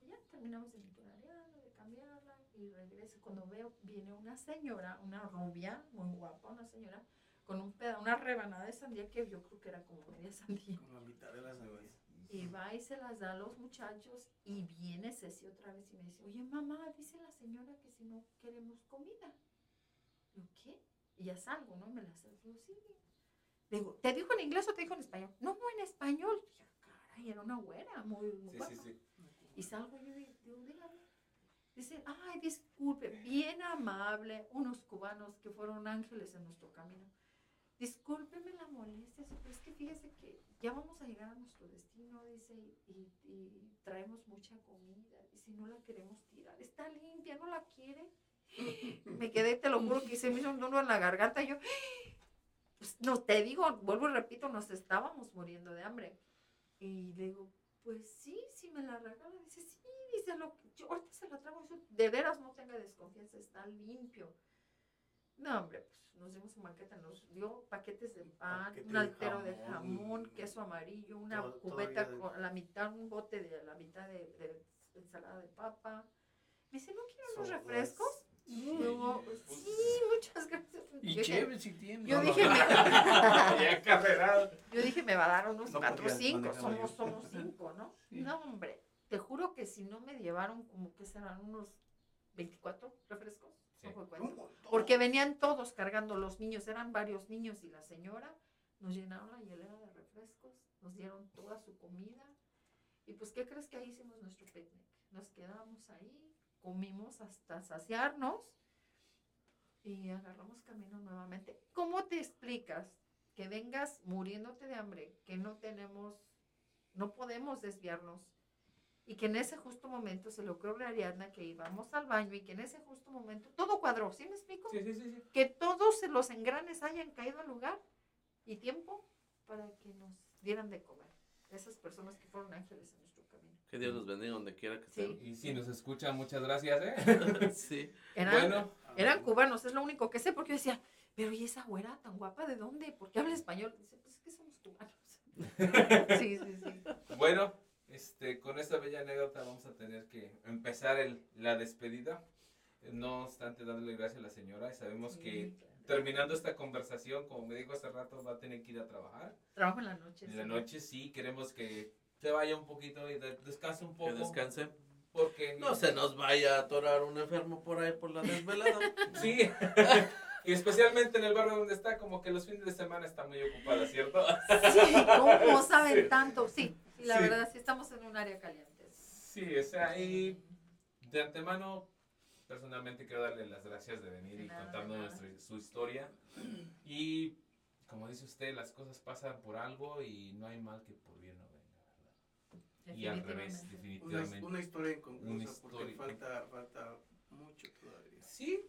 Y ya terminamos de limpiar de cambiarla. Y regreso. Cuando veo, viene una señora, una rubia, muy guapa, una señora, con un peda, una rebanada de sandía que yo creo que era como media sandía. Como la mitad de las sandías. Y va y se las da a los muchachos y viene Ceci otra vez y me dice, oye mamá, dice la señora que si no queremos comida. Digo, ¿qué? Y ya salgo, ¿no? Me la acerco, digo, sí. Digo, ¿te dijo en inglés o te dijo en español? No, en español. Dije, "Ah, caray, era una güera, muy, muy Sí, guapa. sí, sí. Y salgo yo y digo, dígame. Dice, ay, disculpe, bien amable, unos cubanos que fueron ángeles en nuestro camino. Discúlpeme la molestia, pero es que fíjese que ya vamos a llegar a nuestro destino, dice, y, y traemos mucha comida, y si no la queremos tirar, está limpia, ¿no la quiere? Me quedé, te lo juro, que se me hizo un nudo en la garganta, y yo, pues, no, te digo, vuelvo y repito, nos estábamos muriendo de hambre. Y le digo, pues sí, si me la regala, dice, sí, dice, lo, yo ahorita se la traigo, de veras no tenga desconfianza, está limpio. No, hombre, pues nos dimos un banquete, nos dio paquetes de pan, Paquete un altero de jamón, jamón, queso amarillo, una todo- cubeta de- con la mitad, un bote de la mitad de, de ensalada de papa. Me dice, ¿no quieren unos refrescos? Y yo, sí, muchas gracias. Y Yo dije- si tiene. Yo No, dije, no. me, ya carrerado. yo dije, me va a dar unos No cuatro o cinco, somos, somos cinco, ¿no? Sí. No, hombre, te juro que si no me llevaron como que serán unos 24 refrescos, Sí. no fue. Porque venían todos cargando los niños, eran varios niños y la señora, nos llenaron la hielera de refrescos, nos dieron toda su comida. Y pues, ¿qué crees que ahí hicimos nuestro picnic? Nos quedamos ahí, comimos hasta saciarnos y agarramos camino nuevamente. ¿Cómo te explicas que vengas muriéndote de hambre, que no tenemos, no podemos desviarnos? Y que en ese justo momento se le ocurrió a Ariadna que íbamos al baño y que en ese justo momento todo cuadró, ¿sí me explico? Sí, sí, sí, sí. que todos los engranes hayan caído al lugar y tiempo para que nos dieran de comer. Esas personas que fueron ángeles en nuestro camino. Que Dios los bendiga donde quiera que Sí. Y si nos escuchan, muchas gracias, ¿eh? estén. sí. Eran, Bueno, eran cubanos, es lo único que sé, porque yo decía, pero ¿y esa güera tan guapa de dónde? ¿Por qué habla español? Dice, pues es que somos cubanos. sí, sí, sí. bueno, este, con esta bella anécdota vamos a tener que empezar el, la despedida. No obstante, dándole gracias a la señora y sabemos que claro. terminando esta conversación, como me dijo hace rato, va a tener que ir a trabajar. Trabajo en la noche. En la noche sí, queremos que se vaya un poquito y de- descanse un poco. Que descanse. Porque No se nos vaya a atorar un enfermo por ahí por la desvelada. Sí. y especialmente en el barrio donde está, como que los fines de semana está muy ocupada, ¿cierto? Sí, ¿cómo saben Sí. tanto? Sí, la Sí. verdad, sí estamos en un área caliente. Sí, o sea, y de antemano, personalmente quiero darle las gracias de venir De y nada, de contarnos nuestra- su historia. Y como dice usted, las cosas pasan por algo y no hay mal que por bien no venga, ¿verdad? Y al revés, Definitivamente. Una, una historia inconclusa Una porque historia. falta, falta mucho todavía. Sí,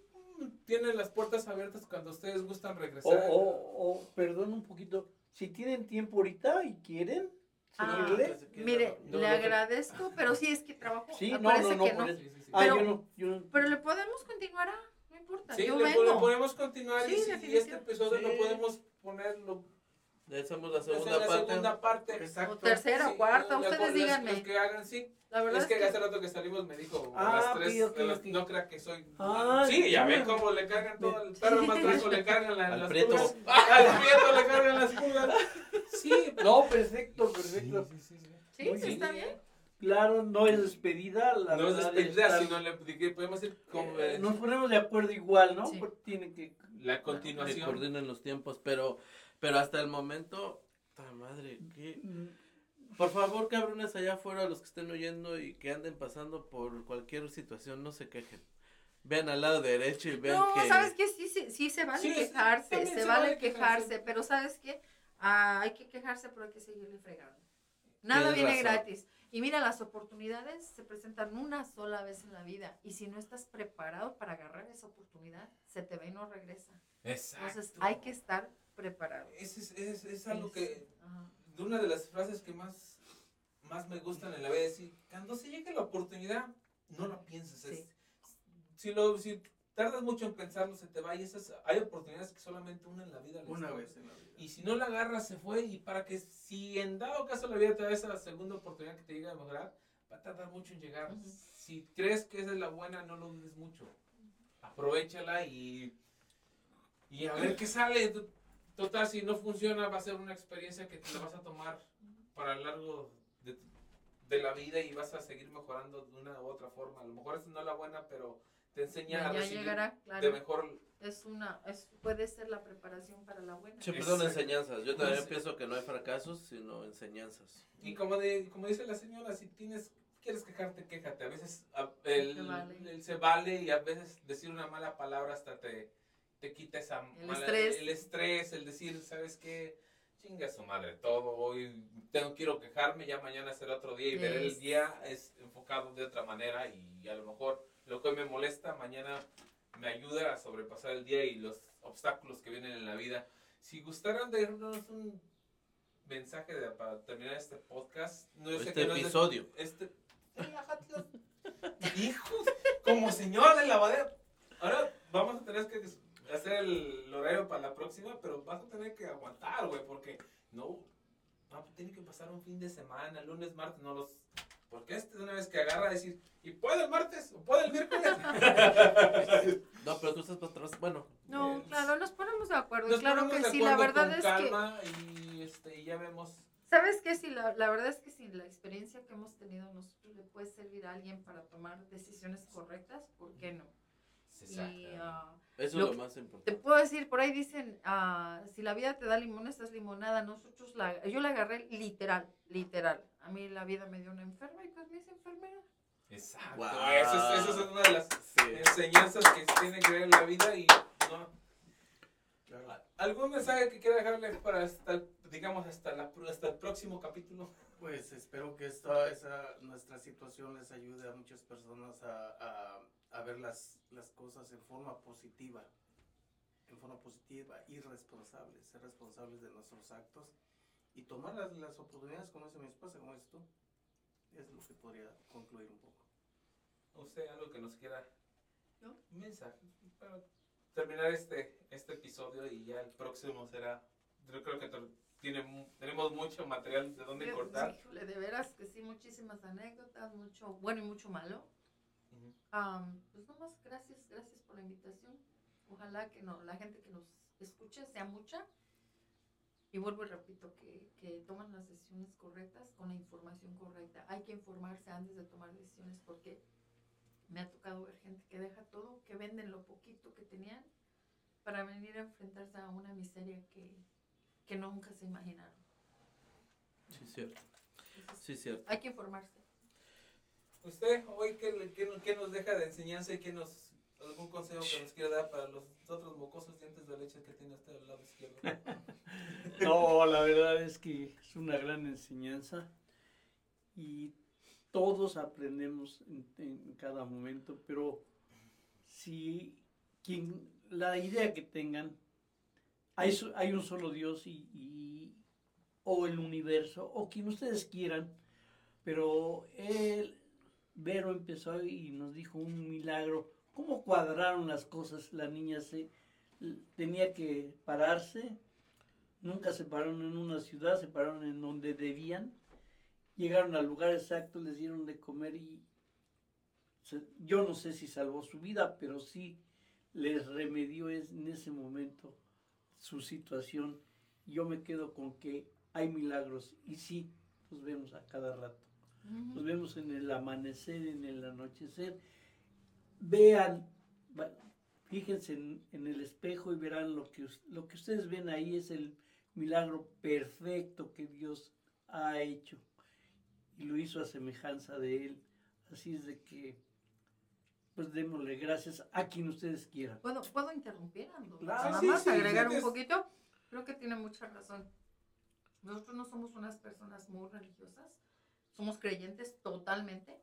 tienen las puertas abiertas cuando ustedes gustan O, regresar. o, o, perdón un poquito, si tienen tiempo ahorita y quieren Ah. Mire, No, le no, agradezco, pero sí es que trabajo. Sí, no, parece no, no, que por no. eso. Sí, sí, sí. Ah, yo no, yo Pero le podemos continuar, ah, no importa. Sí, yo le, vengo. le podemos continuar Sí, y si este episodio Sí. lo podemos ponerlo Ya hacemos la en segunda la parte. segunda parte. Exacto. O tercera Sí, o cuarta, ustedes díganme. Los que hagan, sí. La verdad Es es que, que, hace rato que salimos me dijo Ah, a las tres, a las- ok. no crea que soy... Ah, sí, ya ven cómo le cargan todo, el perro más trazo le cargan la- las prieto. pulgas. Al prieto le cargan las pulgas. Sí, No, perfecto, perfecto. sí, sí, sí. sí, está bien. Claro, no es despedida. La No es despedida, está- sino le dije, podemos ir como eh, eh, nos ponemos de acuerdo igual, ¿no? Sí. Porque tiene que. la continuación. coordinen los tiempos, pero, pero hasta el momento, ¡ta madre! ¿qué? Por favor, cabrones allá afuera, los que estén oyendo y que anden pasando por cualquier situación, no se quejen. Vean al lado derecho y vean No, que... ¿sabes qué? Sí, sí, sí se vale Sí, quejarse, se, se vale vale quejarse. quejarse, pero ¿sabes qué? Ah, hay que quejarse, pero hay que seguirle fregando. Nada Tienes viene razón. gratis. Y mira, las oportunidades se presentan una sola vez en la vida. Y si no estás preparado para agarrar esa oportunidad, se te va y no regresa. Exacto. Entonces hay que estar preparado. Es, es, es, es algo que ajá. de una de las frases que más, más me gustan en la vida es decir, cuando se llegue la oportunidad, no la pienses. es- Sí. si, lo, si tardas mucho en pensarlo, se te va y esas, hay oportunidades que solamente una en la vida. Una vez en la vida. Y si no la agarras, se fue. Y para que, si en dado caso la vida te da esa segunda oportunidad que te llegue a mejorar, va a tardar mucho en llegar. Si crees que esa es la buena, no lo dudes mucho. Aprovechala y, y a ver qué sale. Total, si no funciona, va a ser una experiencia que te la vas a tomar para el largo de, de la vida y vas a seguir mejorando de una u otra forma. A lo mejor esa no es la buena, pero te enseña Ya, a recibir llegará, de claro. mejor. Es una, es, puede ser la preparación para la buena. Siempre son Exacto. enseñanzas. Yo también Sí. pienso que no hay fracasos, sino enseñanzas. Y como, de, como dice la señora, si tienes quieres quejarte, quéjate. A veces a- el, Se vale. el- se vale y a veces decir una mala palabra hasta te, te quita esa El mala- estrés. el estrés, el decir, ¿sabes qué? Chinga su madre todo, hoy tengo, quiero quejarme, ya mañana será otro día y ver el día es enfocado de otra manera y a lo mejor lo que hoy me molesta, mañana me ayuda a sobrepasar el día y los obstáculos que vienen en la vida. Si gustaran de darnos un mensaje de- para terminar este podcast, no sé Este que no es de- episodio. este. Hijos, como señor de lavadero. Ahora vamos a tener que hacer el horario para la próxima, pero vas a tener que aguantar, güey, porque no. No, tiene que pasar un fin de semana, lunes, martes, no los. Porque este de una vez que agarra a decir, ¿y puede el martes? ¿O puede el miércoles? No, pero tú estás para atrás. Bueno, No, Eh, claro, nos ponemos de acuerdo. Nos claro ponemos que de sí, la acuerdo verdad con es calma y, este, y ya vemos. ¿sabes qué? Sí, la, la verdad es que si la experiencia que hemos tenido nosotros le puede servir a alguien para tomar decisiones correctas, ¿por qué no? Y ah, eso Lo es lo más te importante. puedo decir, por ahí dicen, ah, si la vida te da limón, estás limonada. Nosotros la, yo la agarré literal, literal. A mí la vida me dio una enferma y pues me hice enfermera. Exacto. Guau. Eso, es, eso es una de las Sí. enseñanzas que tiene que ver en la vida y no. ¿Algún mensaje que quiera dejarle para hasta, el- digamos, hasta, la, hasta el próximo capítulo? Pues espero que esta, esa, nuestra situación les ayude a muchas personas a, a, a ver las, las cosas en forma positiva, en forma positiva y responsable, ser responsables de nuestros actos y tomar las, las oportunidades como dice mi esposa, como dices tú. Es lo que podría concluir un poco. ¿Usted algo que nos quiera? ¿No? Un mensaje para terminar este, este episodio y ya el próximo será. Yo creo que tiene, tenemos mucho material de dónde cortar. híjole, de veras que sí, muchísimas anécdotas, mucho bueno y mucho malo. Am, pues nomás, gracias, gracias por la invitación. Ojalá que no, la gente que nos escuche sea mucha. Y vuelvo y repito, que, que toman las decisiones correctas con la información correcta. Hay que informarse antes de tomar decisiones porque me ha tocado ver gente que deja todo, que venden lo poquito que tenían para venir a enfrentarse a una miseria que, que nunca se imaginaron. Sí, cierto. Sí, cierto. hay que informarse. ¿Usted hoy qué, qué, qué nos deja de enseñanza y qué nos, algún consejo que nos quiera dar para los otros mocosos dientes de leche que tiene usted al lado izquierdo? No, la verdad es que es una gran enseñanza y todos aprendemos en, cada momento, pero si quien, la idea que tengan, hay, hay un solo Dios y, y- o el universo o quien ustedes quieran, pero él, Vero empezó y nos dijo un milagro, cómo cuadraron las cosas, la niña se tenía que pararse, Nunca se pararon en una ciudad, se pararon en donde debían. Llegaron al lugar exacto, les dieron de comer y yo no sé si salvó su vida, pero sí les remedió en ese momento su situación. Yo me quedo con que hay milagros y sí, los vemos a cada rato. Los vemos en el amanecer, en el anochecer. Vean, fíjense en, en el espejo y verán lo que, lo que ustedes ven ahí es el milagro perfecto que Dios ha hecho. Y lo hizo a semejanza de Él. Así es de que, pues démosle gracias a quien ustedes quieran. ¿Puedo, ¿puedo interrumpir, Ando? Claro, Nada sí, más sí, agregar sí, un es- poquito. Creo que tiene mucha razón. Nosotros no somos unas personas muy religiosas. Somos creyentes totalmente.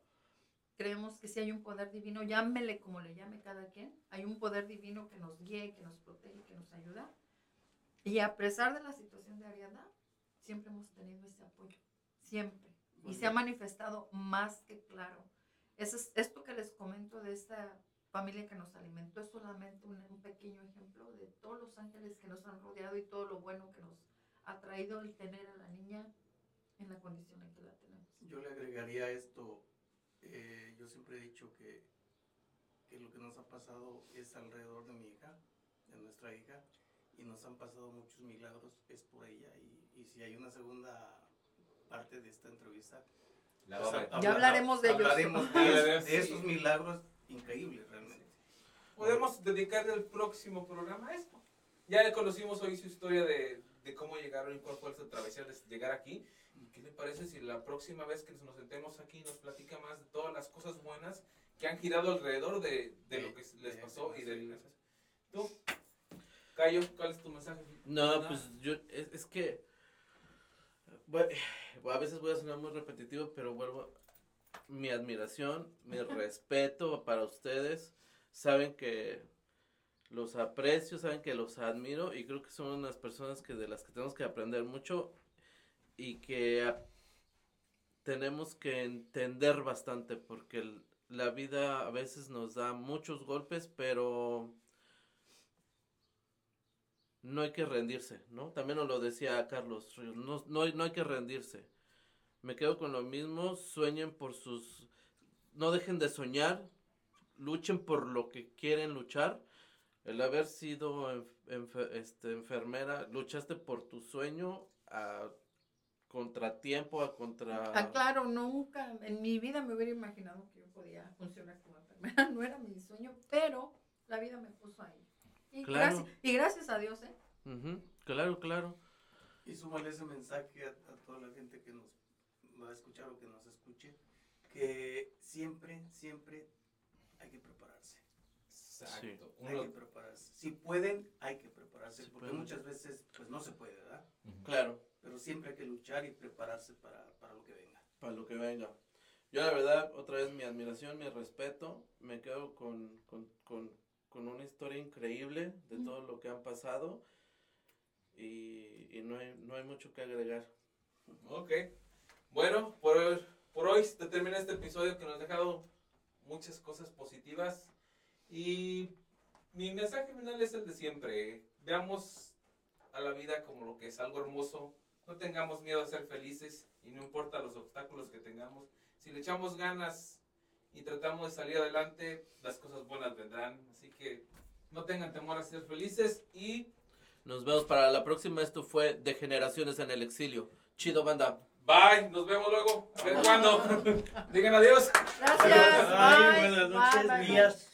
Creemos que si hay un poder divino, llámele como le llame cada quien. Hay un poder divino que nos guíe, que nos protege, que nos ayuda. Y a pesar de la situación de Ariadna, siempre hemos tenido ese apoyo. Siempre. Y se ha manifestado más que claro. Eso es, esto que les comento de esta familia que nos alimentó es solamente un, un pequeño ejemplo de todos los ángeles que nos han rodeado y todo lo bueno que nos ha traído el tener a la niña en la condición en que la tenemos. Yo le agregaría esto, eh, yo siempre he dicho que, que lo que nos ha pasado es alrededor de mi hija, de nuestra hija, y nos han pasado muchos milagros, es por ella. Y, y si hay una segunda parte de esta entrevista, La pues, habla- Ya hablaremos de ellos. hablaremos de, de esos milagros increíbles realmente. Podemos dedicarle el próximo programa a esto. Ya conocimos hoy su historia de, de cómo llegaron y cuál fue su travesía de llegar aquí. ¿Qué le parece si la próxima vez que nos sentemos aquí nos platica más de todas las cosas buenas que han girado alrededor de, de lo que les pasó y de ¿Tú? Cayo, ¿cuál es tu mensaje? No, Nada. pues yo, es, es que, bueno, a veces voy a sonar muy repetitivo, pero vuelvo, mi admiración, mi respeto para ustedes, saben que los aprecio, saben que los admiro y creo que son unas personas que de las que tenemos que aprender mucho y que tenemos que entender bastante porque la vida a veces nos da muchos golpes, pero no hay que rendirse, ¿no? También nos lo decía Carlos no, no, no hay que rendirse. Me quedo con lo mismo, sueñen por sus... No dejen de soñar, luchen por lo que quieren luchar. El haber sido este, enfermera, luchaste por tu sueño a contratiempo, a contra... Ah, claro, nunca en mi vida me hubiera imaginado que yo podía funcionar como enfermera. No era mi sueño, pero la vida me puso ahí. Y, Claro. gracias, y gracias a Dios, ¿eh? Claro, claro. Y súmale ese mensaje a, a toda la gente que nos va a escuchar o que nos escuche, que siempre, siempre hay que prepararse. Exacto. Hay Uno- que prepararse. Si pueden, hay que prepararse, Si porque pueden. muchas veces pues no se puede, ¿verdad? Claro. Pero siempre hay que luchar y prepararse para, para lo que venga. Para lo que venga. Yo la verdad, otra vez mi admiración, mi respeto, me quedo con, con, con, con una historia increíble de Mm. todo lo que han pasado y, y no, hay, no hay mucho que agregar. Ok. Bueno, por, por hoy se termina este episodio que nos ha dejado muchas cosas positivas. Y mi mensaje final es el de siempre. Veamos a la vida como lo que es algo hermoso. No tengamos miedo a ser felices y no importa los obstáculos que tengamos. Si le echamos ganas y tratamos de salir adelante, las cosas buenas vendrán. Así que no tengan temor a ser felices y Nos vemos para la próxima. Esto fue De Generaciones en el Exilio. Chido, banda. bye. Nos vemos luego. A ver cuándo. Digan adiós. Gracias. Bye, buenas noches, bye, bye. días.